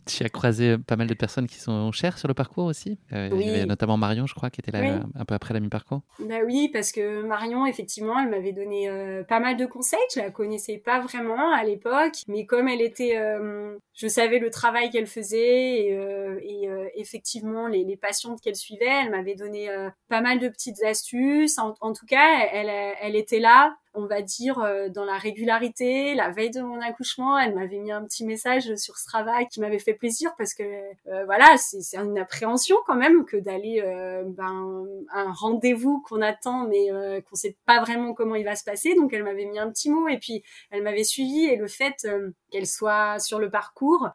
tu as croisé pas mal de personnes qui sont chères sur le parcours aussi. Euh, il y avait notamment Marion, je crois, qui était là un peu après la mi-parcours. Bah oui, parce que Marion, effectivement, elle m'avait donné euh, pas mal de conseils. Je la connaissais pas vraiment à l'époque, mais comme elle était, euh, je savais le travail qu'elle faisait et, et effectivement les, les patientes qu'elle suivait, elle m'avait donné pas mal de petites astuces. En, en tout cas, elle, elle était là on va dire, euh, dans la régularité. La veille de mon accouchement, elle m'avait mis un petit message sur Strava qui m'avait fait plaisir parce que, euh, voilà, c'est une appréhension quand même que d'aller euh, ben, un rendez-vous qu'on attend mais qu'on sait pas vraiment comment il va se passer. Donc elle m'avait mis un petit mot et puis elle m'avait suivi et le fait qu'elle soit sur le parcours,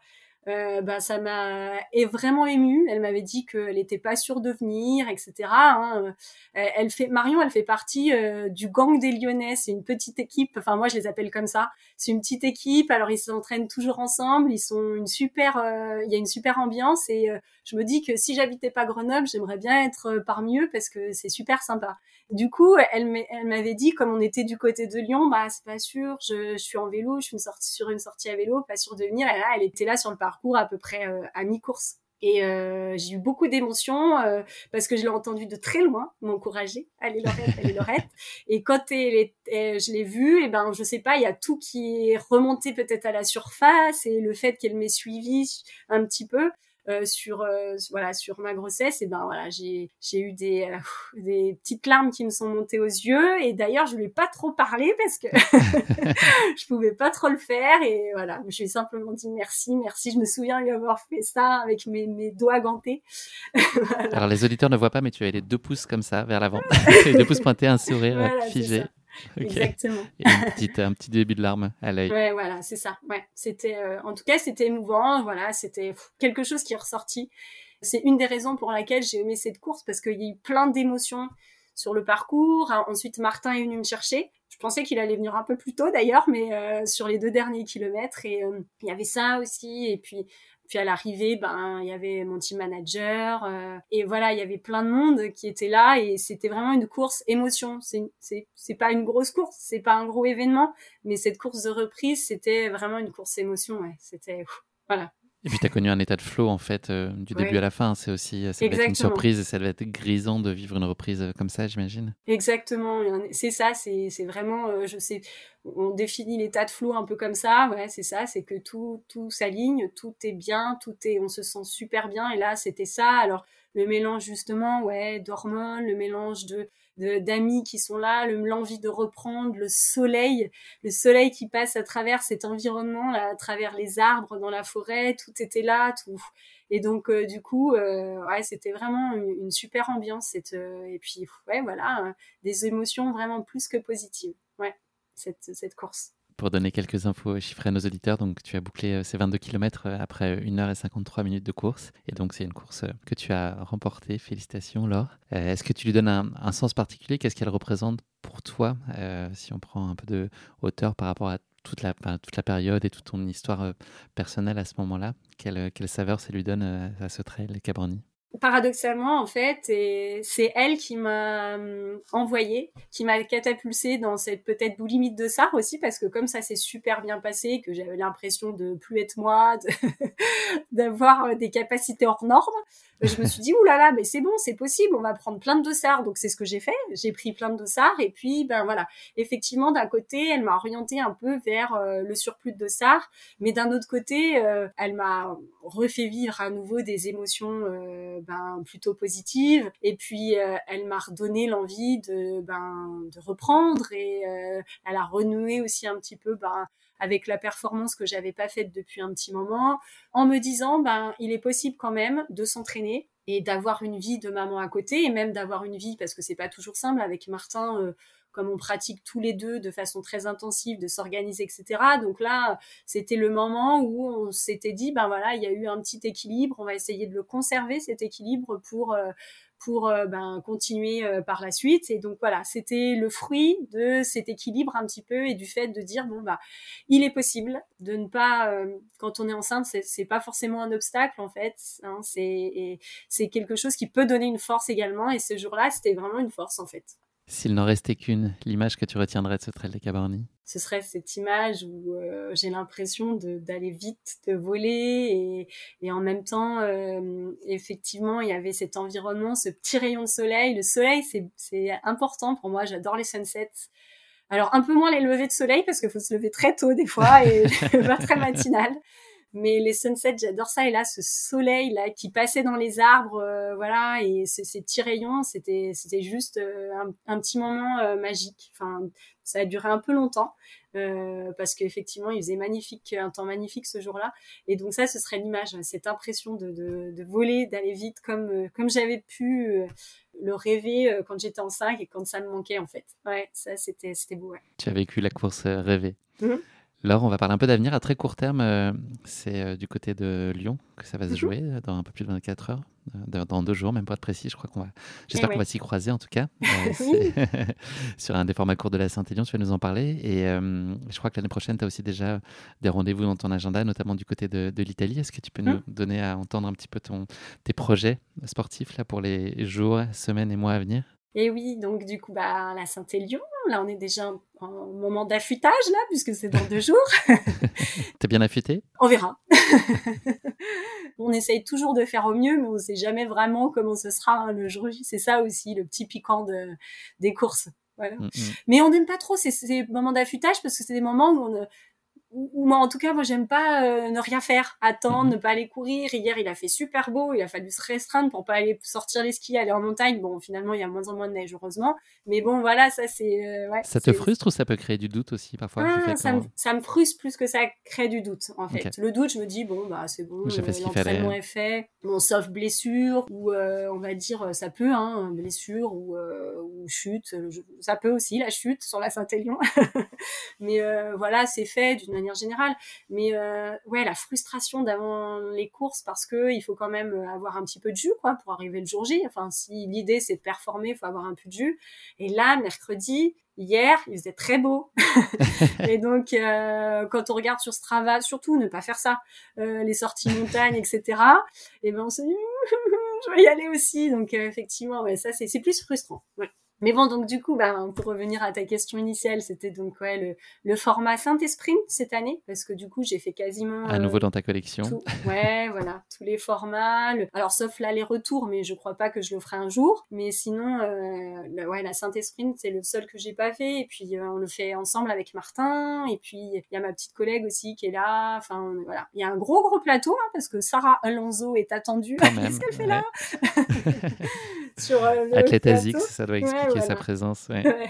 euh, bah, ça m'a vraiment émue. Elle m'avait dit qu'elle n'était pas sûre de venir, etc. Hein. Elle fait Marion, elle fait partie euh, du gang des Lyonnais. C'est une petite équipe. Enfin moi je les appelle comme ça. C'est une petite équipe. Alors ils s'entraînent toujours ensemble. Ils sont une super. Euh, il y a une super ambiance et je me dis que si j'habitais pas Grenoble, j'aimerais bien être parmi eux parce que c'est super sympa. Du coup, elle m'avait dit, comme on était du côté de Lyon, bah c'est pas sûr, je, suis en vélo, je suis une sortie, sur une sortie à vélo, pas sûr de venir. Et là, elle était là sur le à peu près euh, à mi-course. Et euh, j'ai eu beaucoup d'émotions euh, parce que je l'ai entendu de très loin m'encourager. Allez Laurette, allez Laurette. Et quand je l'ai vue, et eh ben je sais pas, il y a tout qui est remonté peut-être à la surface et le fait qu'elle m'ait suivi un petit peu. Euh, sur euh, voilà sur ma grossesse et ben voilà j'ai j'ai eu des euh, des petites larmes qui me sont montées aux yeux et d'ailleurs je lui ai pas trop parlé parce que je pouvais pas trop le faire et voilà je lui ai simplement dit merci merci je me souviens lui avoir fait ça avec mes mes doigts gantés. Alors les auditeurs ne voient pas mais tu as les deux pouces comme ça vers l'avant. Les deux pouces pointés un sourire figé Exactement. Et une petite, un petit début de larmes à l'œil. Ouais, voilà, c'est ça. Ouais, c'était, euh, en tout cas, c'était émouvant. Voilà, c'était quelque chose qui est ressorti. C'est une des raisons pour laquelle j'ai aimé cette course parce qu'il y a eu plein d'émotions sur le parcours. Ensuite, Martin est venu me chercher. Je pensais qu'il allait venir un peu plus tôt d'ailleurs, mais euh, sur les deux derniers kilomètres. Et euh, il y avait ça aussi. Et puis puis à l'arrivée, ben il y avait mon team manager euh, et voilà, il y avait plein de monde qui était là et c'était vraiment une course émotion. C'est c'est pas une grosse course, c'est pas un gros événement, mais cette course de reprise, c'était vraiment une course émotion. Ouais, c'était voilà. Et puis tu as connu un état de flow en fait euh, du début à la fin. C'est aussi ça devait être une surprise et ça devait être grisant de vivre une reprise euh, comme ça, j'imagine. Exactement. C'est ça. C'est vraiment, euh, je sais, on définit l'état de flow un peu comme ça. Ouais, c'est ça. C'est que tout tout s'aligne, tout est bien, tout est, on se sent super bien. Et là, c'était ça. Alors le mélange justement, ouais, d'hormones, le mélange de d'amis qui sont là, l'envie de reprendre, le soleil, le soleil qui passe à travers cet environnement, là, à travers les arbres dans la forêt, tout était là, tout. Et donc euh, du coup, euh, ouais, c'était vraiment une, super ambiance. Euh, et puis ouais, voilà, des émotions vraiment plus que positives. Ouais, cette, cette course pour donner quelques infos chiffrées à nos auditeurs, donc tu as bouclé euh, ces 22 km euh, après 1h53 minutes de course. Et donc, c'est une course euh, que tu as remportée. Félicitations, Laure. Est-ce que tu lui donnes un, sens particulier? Qu'est-ce qu'elle représente pour toi Si on prend un peu de hauteur par rapport à toute la, période et toute ton histoire personnelle à ce moment-là, quelle, quelle saveur ça lui donne à ce trail Cabroni paradoxalement en fait c'est elle qui m'a hum, envoyé qui m'a catapulté dans cette peut-être boulimie de Sar aussi parce que comme ça s'est super bien passé que j'avais l'impression de plus être moi d'avoir euh, des capacités hors normes je me suis dit oulala mais c'est bon c'est possible on va prendre plein de dossards. Donc c'est ce que j'ai fait. J'ai pris plein de dossards et puis ben voilà. Effectivement d'un côté elle m'a orienté un peu vers euh, le surplus de dossards. Mais d'un autre côté euh, elle m'a refait vivre à nouveau des émotions ben, plutôt positive. Et puis, euh, elle m'a redonné l'envie de, ben, de reprendre et euh, elle a renoué aussi un petit peu ben, avec la performance que j'avais pas faite depuis un petit moment, en me disant, ben, il est possible quand même de s'entraîner et d'avoir une vie de maman à côté et même d'avoir une vie parce que c'est pas toujours simple avec Martin. Euh, comme on pratique tous les deux de façon très intensive, de s'organiser, etc. Donc là, c'était le moment où on s'était dit, ben voilà, il y a eu un petit équilibre, on va essayer de le conserver cet équilibre pour euh, pour euh, ben, continuer euh, par la suite. Et donc voilà, c'était le fruit de cet équilibre un petit peu et du fait de dire bon bah il est possible de ne pas quand on est enceinte, c'est pas forcément un obstacle en fait. Hein, c'est c'est quelque chose qui peut donner une force également. Et ce jour-là, c'était vraiment une force en fait. S'il n'en restait qu'une, l'image que tu retiendrais de ce trail des Cabarnis Ce serait cette image où euh, j'ai l'impression d'aller vite, de voler, et, et en même temps, euh, effectivement, il y avait cet environnement, ce petit rayon de soleil. Le soleil, c'est important pour moi, j'adore les sunsets. Alors un peu moins les levées de soleil parce qu'il faut se lever très tôt des fois et pas très matinal mais les sunsets, j'adore ça. Et là, ce soleil là qui passait dans les arbres, euh, voilà, et ces, petits rayons, c'était c'était juste euh, un, petit moment euh, magique. Enfin, ça a duré un peu longtemps parce qu'effectivement, il faisait magnifique, un temps magnifique ce jour-là. Et donc ça, ce serait l'image, cette impression de, de, de voler, d'aller vite, comme comme j'avais pu le rêver quand j'étais enceinte et quand ça me manquait en fait. Ouais, ça c'était c'était beau. Ouais. Tu as vécu la course rêvée. Mmh. Laure, on va parler un peu d'avenir à très court terme. Euh, c'est euh, du côté de Lyon que ça va se mhm. jouer euh, dans un peu plus de 24 heures, dans deux jours, même pas de précis. Je crois qu'on va. J'espère eh qu'on va s'y croiser en tout cas. sur un des formats courts de la Saint-Élion, tu vas nous en parler. Et je crois que l'année prochaine, tu as aussi déjà des rendez-vous dans ton agenda, notamment du côté de, l'Italie. Est-ce que tu peux nous mhm. donner à entendre un petit peu ton, tes projets sportifs là pour les jours, semaines et mois à venir? Et oui, donc du coup, bah, la Saint-Élion, là, on est déjà en moment d'affûtage, là, puisque c'est dans deux jours. T'es bien affûté? On verra. on essaye toujours de faire au mieux, mais on ne sait jamais vraiment comment ce sera hein, le jour J. C'est ça aussi, le petit piquant de, des courses. Voilà. Mm, mm. Mais on n'aime pas trop ces, ces moments d'affûtage parce que c'est des moments où on ou, moi en tout cas moi j'aime pas euh, ne rien faire attendre Mhm. ne pas aller courir. Hier il a fait super beau il a fallu se restreindre pour pas aller sortir les skis aller en montagne. Bon finalement il y a moins en moins de neige heureusement mais bon voilà ça c'est euh, ouais, Ça te frustre ou ça peut créer du doute aussi parfois ah, ça, me, ça me frustre plus que ça crée du doute en fait. Le doute, je me dis bon bah c'est bon, euh, qu'il l'entraînement est fait, bon sauf blessure ou euh, on va dire euh, ça peut hein blessure ou, euh, ou chute, je- ça peut aussi la chute sur la Saint-Élion, mais voilà c'est fait d'une manière générale. Mais ouais la frustration d'avant les courses parce que il faut quand même avoir un petit peu de jus quoi pour arriver le jour J. Enfin si l'idée c'est de performer, il faut avoir un peu de jus. Et là mercredi Hier, il faisait très beau. et donc, euh, quand on regarde sur Strava, surtout ne pas faire ça, euh, les sorties montagne, etc. Et ben on se dit, je vais y aller aussi. Donc euh, effectivement, ouais, ça c'est c'est plus frustrant. Ouais. Mais bon, donc du coup, ben, pour revenir à ta question initiale, c'était donc ouais, le, le format Saint-Esprit cette année, parce que du coup, j'ai fait quasiment... à euh, nouveau dans ta collection. tout- ouais, voilà, tous les formats. le- Alors, sauf l'aller-retour, mais je crois pas que je le ferai un jour. Mais sinon, euh, le- ouais, la Saint-Esprit, c'est le seul que j'ai pas fait. Et puis, euh, on le fait ensemble avec Martin. Et puis, il y a ma petite collègue aussi qui est là. Enfin, on- voilà. Il y a un gros, gros plateau, hein, parce que Sarah Alonso est attendue. Qu'est-ce qu'elle fait ouais. là? Sur euh, le ça doit Ouais, expliquer sa présence. ouais. Ouais.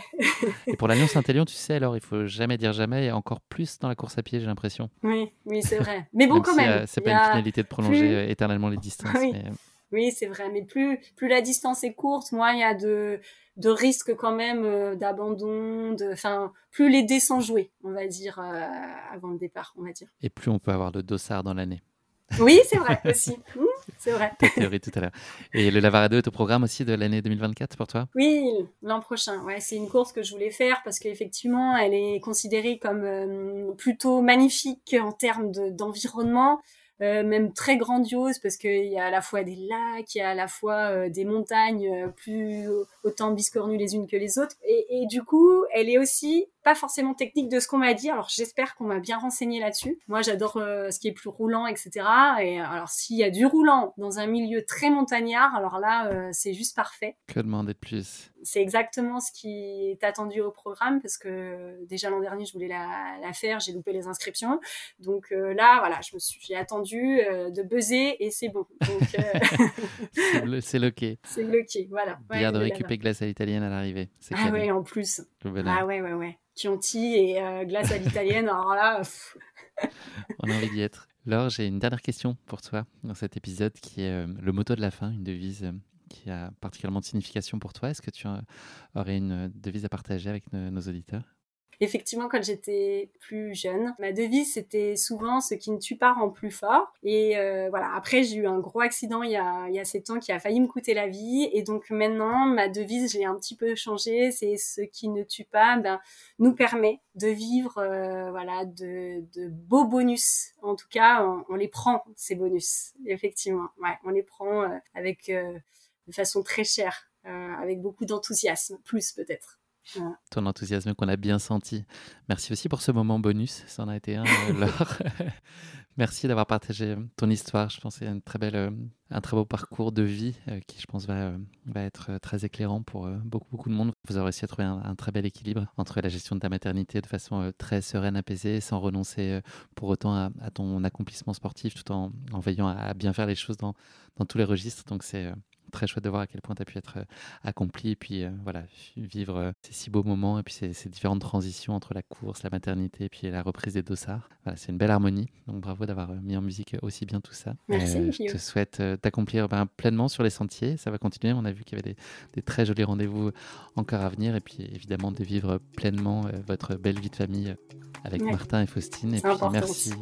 Et pour l'Alliance Saint-Élion, tu sais, alors il faut jamais dire jamais, et encore plus dans la course à pied, j'ai l'impression. Oui, oui, c'est vrai. Mais bon, Même quand si, même. euh, c'est pas une finalité de prolonger plus- euh, éternellement les distances. Oui. mais, euh, Oui, c'est vrai, mais plus plus la distance est courte, moins il y a de de risques quand même euh, d'abandon, de enfin plus les dés sont joués, on va dire euh, avant le départ, on va dire. et plus on peut avoir de dossards dans l'année. Oui, c'est vrai aussi. Mmh, c'est vrai. Ta théorie tout à l'heure. Et le Lavarado est au programme aussi de l'année 2024 pour toi? Oui, l'an prochain. Ouais, c'est une course que je voulais faire parce qu'effectivement, elle est considérée comme euh, plutôt magnifique en termes de- d'environnement. euh, même très grandiose parce qu'il y a à la fois des lacs, il y a à la fois euh, des montagnes plus autant biscornues les unes que les autres. Et, et du coup, elle est aussi pas forcément technique de ce qu'on m'a dit. Alors j'espère qu'on m'a bien renseigné là-dessus. Moi, j'adore euh, ce qui est plus roulant, etc. Et alors s'il y a du roulant dans un milieu très montagnard, alors là, euh, c'est juste parfait Que demander de plus c'est exactement ce qui est attendu au programme parce que déjà l'an dernier je voulais la, la faire, j'ai loupé les inscriptions. Donc euh, là voilà, je me suis j'ai attendu euh, de buzzer et c'est bon. Euh, C'est blo- C'est loqué. c'est bloqué, voilà. Ouais, Bien de récupérer glace à l'italienne à l'arrivée. Ah ouais, en plus. Ah ouais ouais ouais. Chianti et euh, glace à l'italienne. alors là, On a envie d'y être. Laure, j'ai une dernière question pour toi dans cet épisode qui est euh, le motto de la fin, une devise euh, qui a particulièrement de signification pour toi. Est-ce que tu aurais une devise à partager avec nos auditeurs? Effectivement, quand j'étais plus jeune, ma devise c'était souvent ce qui ne tue pas rend plus fort. Et euh, voilà. Après, j'ai eu un gros accident il y a il y a sept ans qui a failli me coûter la vie. Et donc maintenant, ma devise, je l'ai un petit peu changée. C'est ce qui ne tue pas, ben nous permet de vivre, euh, voilà, de, de beaux bonus. En tout cas, on, on les prend ces bonus. Effectivement, ouais, on les prend euh, avec euh, de façon très chère, euh, avec beaucoup d'enthousiasme, plus peut-être. Ton enthousiasme qu'on a bien senti. Merci aussi pour ce moment bonus. Ça en a été un, euh, Laure. Merci d'avoir partagé euh, ton histoire. Je pense que c'est une très belle, euh, un très beau parcours de vie qui, je pense, va, va être très éclairant pour beaucoup, beaucoup de monde. Vous aurez réussi à trouver un, un très bel équilibre entre la gestion de ta maternité de façon très sereine, apaisée, sans renoncer pour autant à, à ton accomplissement sportif, tout en, en veillant à, à bien faire les choses dans, dans tous les registres. Donc, c'est très chouette de voir à quel point tu as pu être euh, accompli et puis euh, voilà, vivre euh, ces si beaux moments et puis ces, ces différentes transitions entre la course, la maternité et puis la reprise des dossards. Voilà, c'est une belle harmonie. Donc bravo d'avoir mis en musique aussi bien tout ça. Merci, Euh, je te souhaite d'accomplir ben, pleinement sur les sentiers. Ça va continuer. On a vu qu'il y avait des, des très jolis rendez-vous encore à venir et puis évidemment de vivre pleinement votre belle vie de famille avec Ouais. Martin et Faustine. Et puis merci.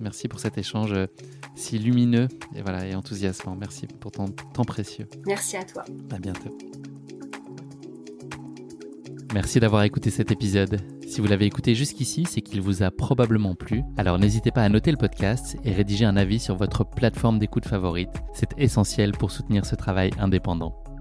Merci pour cet échange euh, si lumineux et, voilà, et enthousiasmant. Merci pour ton temps précieux. Merci à toi. À bientôt. Merci d'avoir écouté cet épisode. Si vous l'avez écouté jusqu'ici, c'est qu'il vous a probablement plu. Alors n'hésitez pas à noter le podcast et rédiger un avis sur votre plateforme d'écoute favorite. C'est essentiel pour soutenir ce travail indépendant.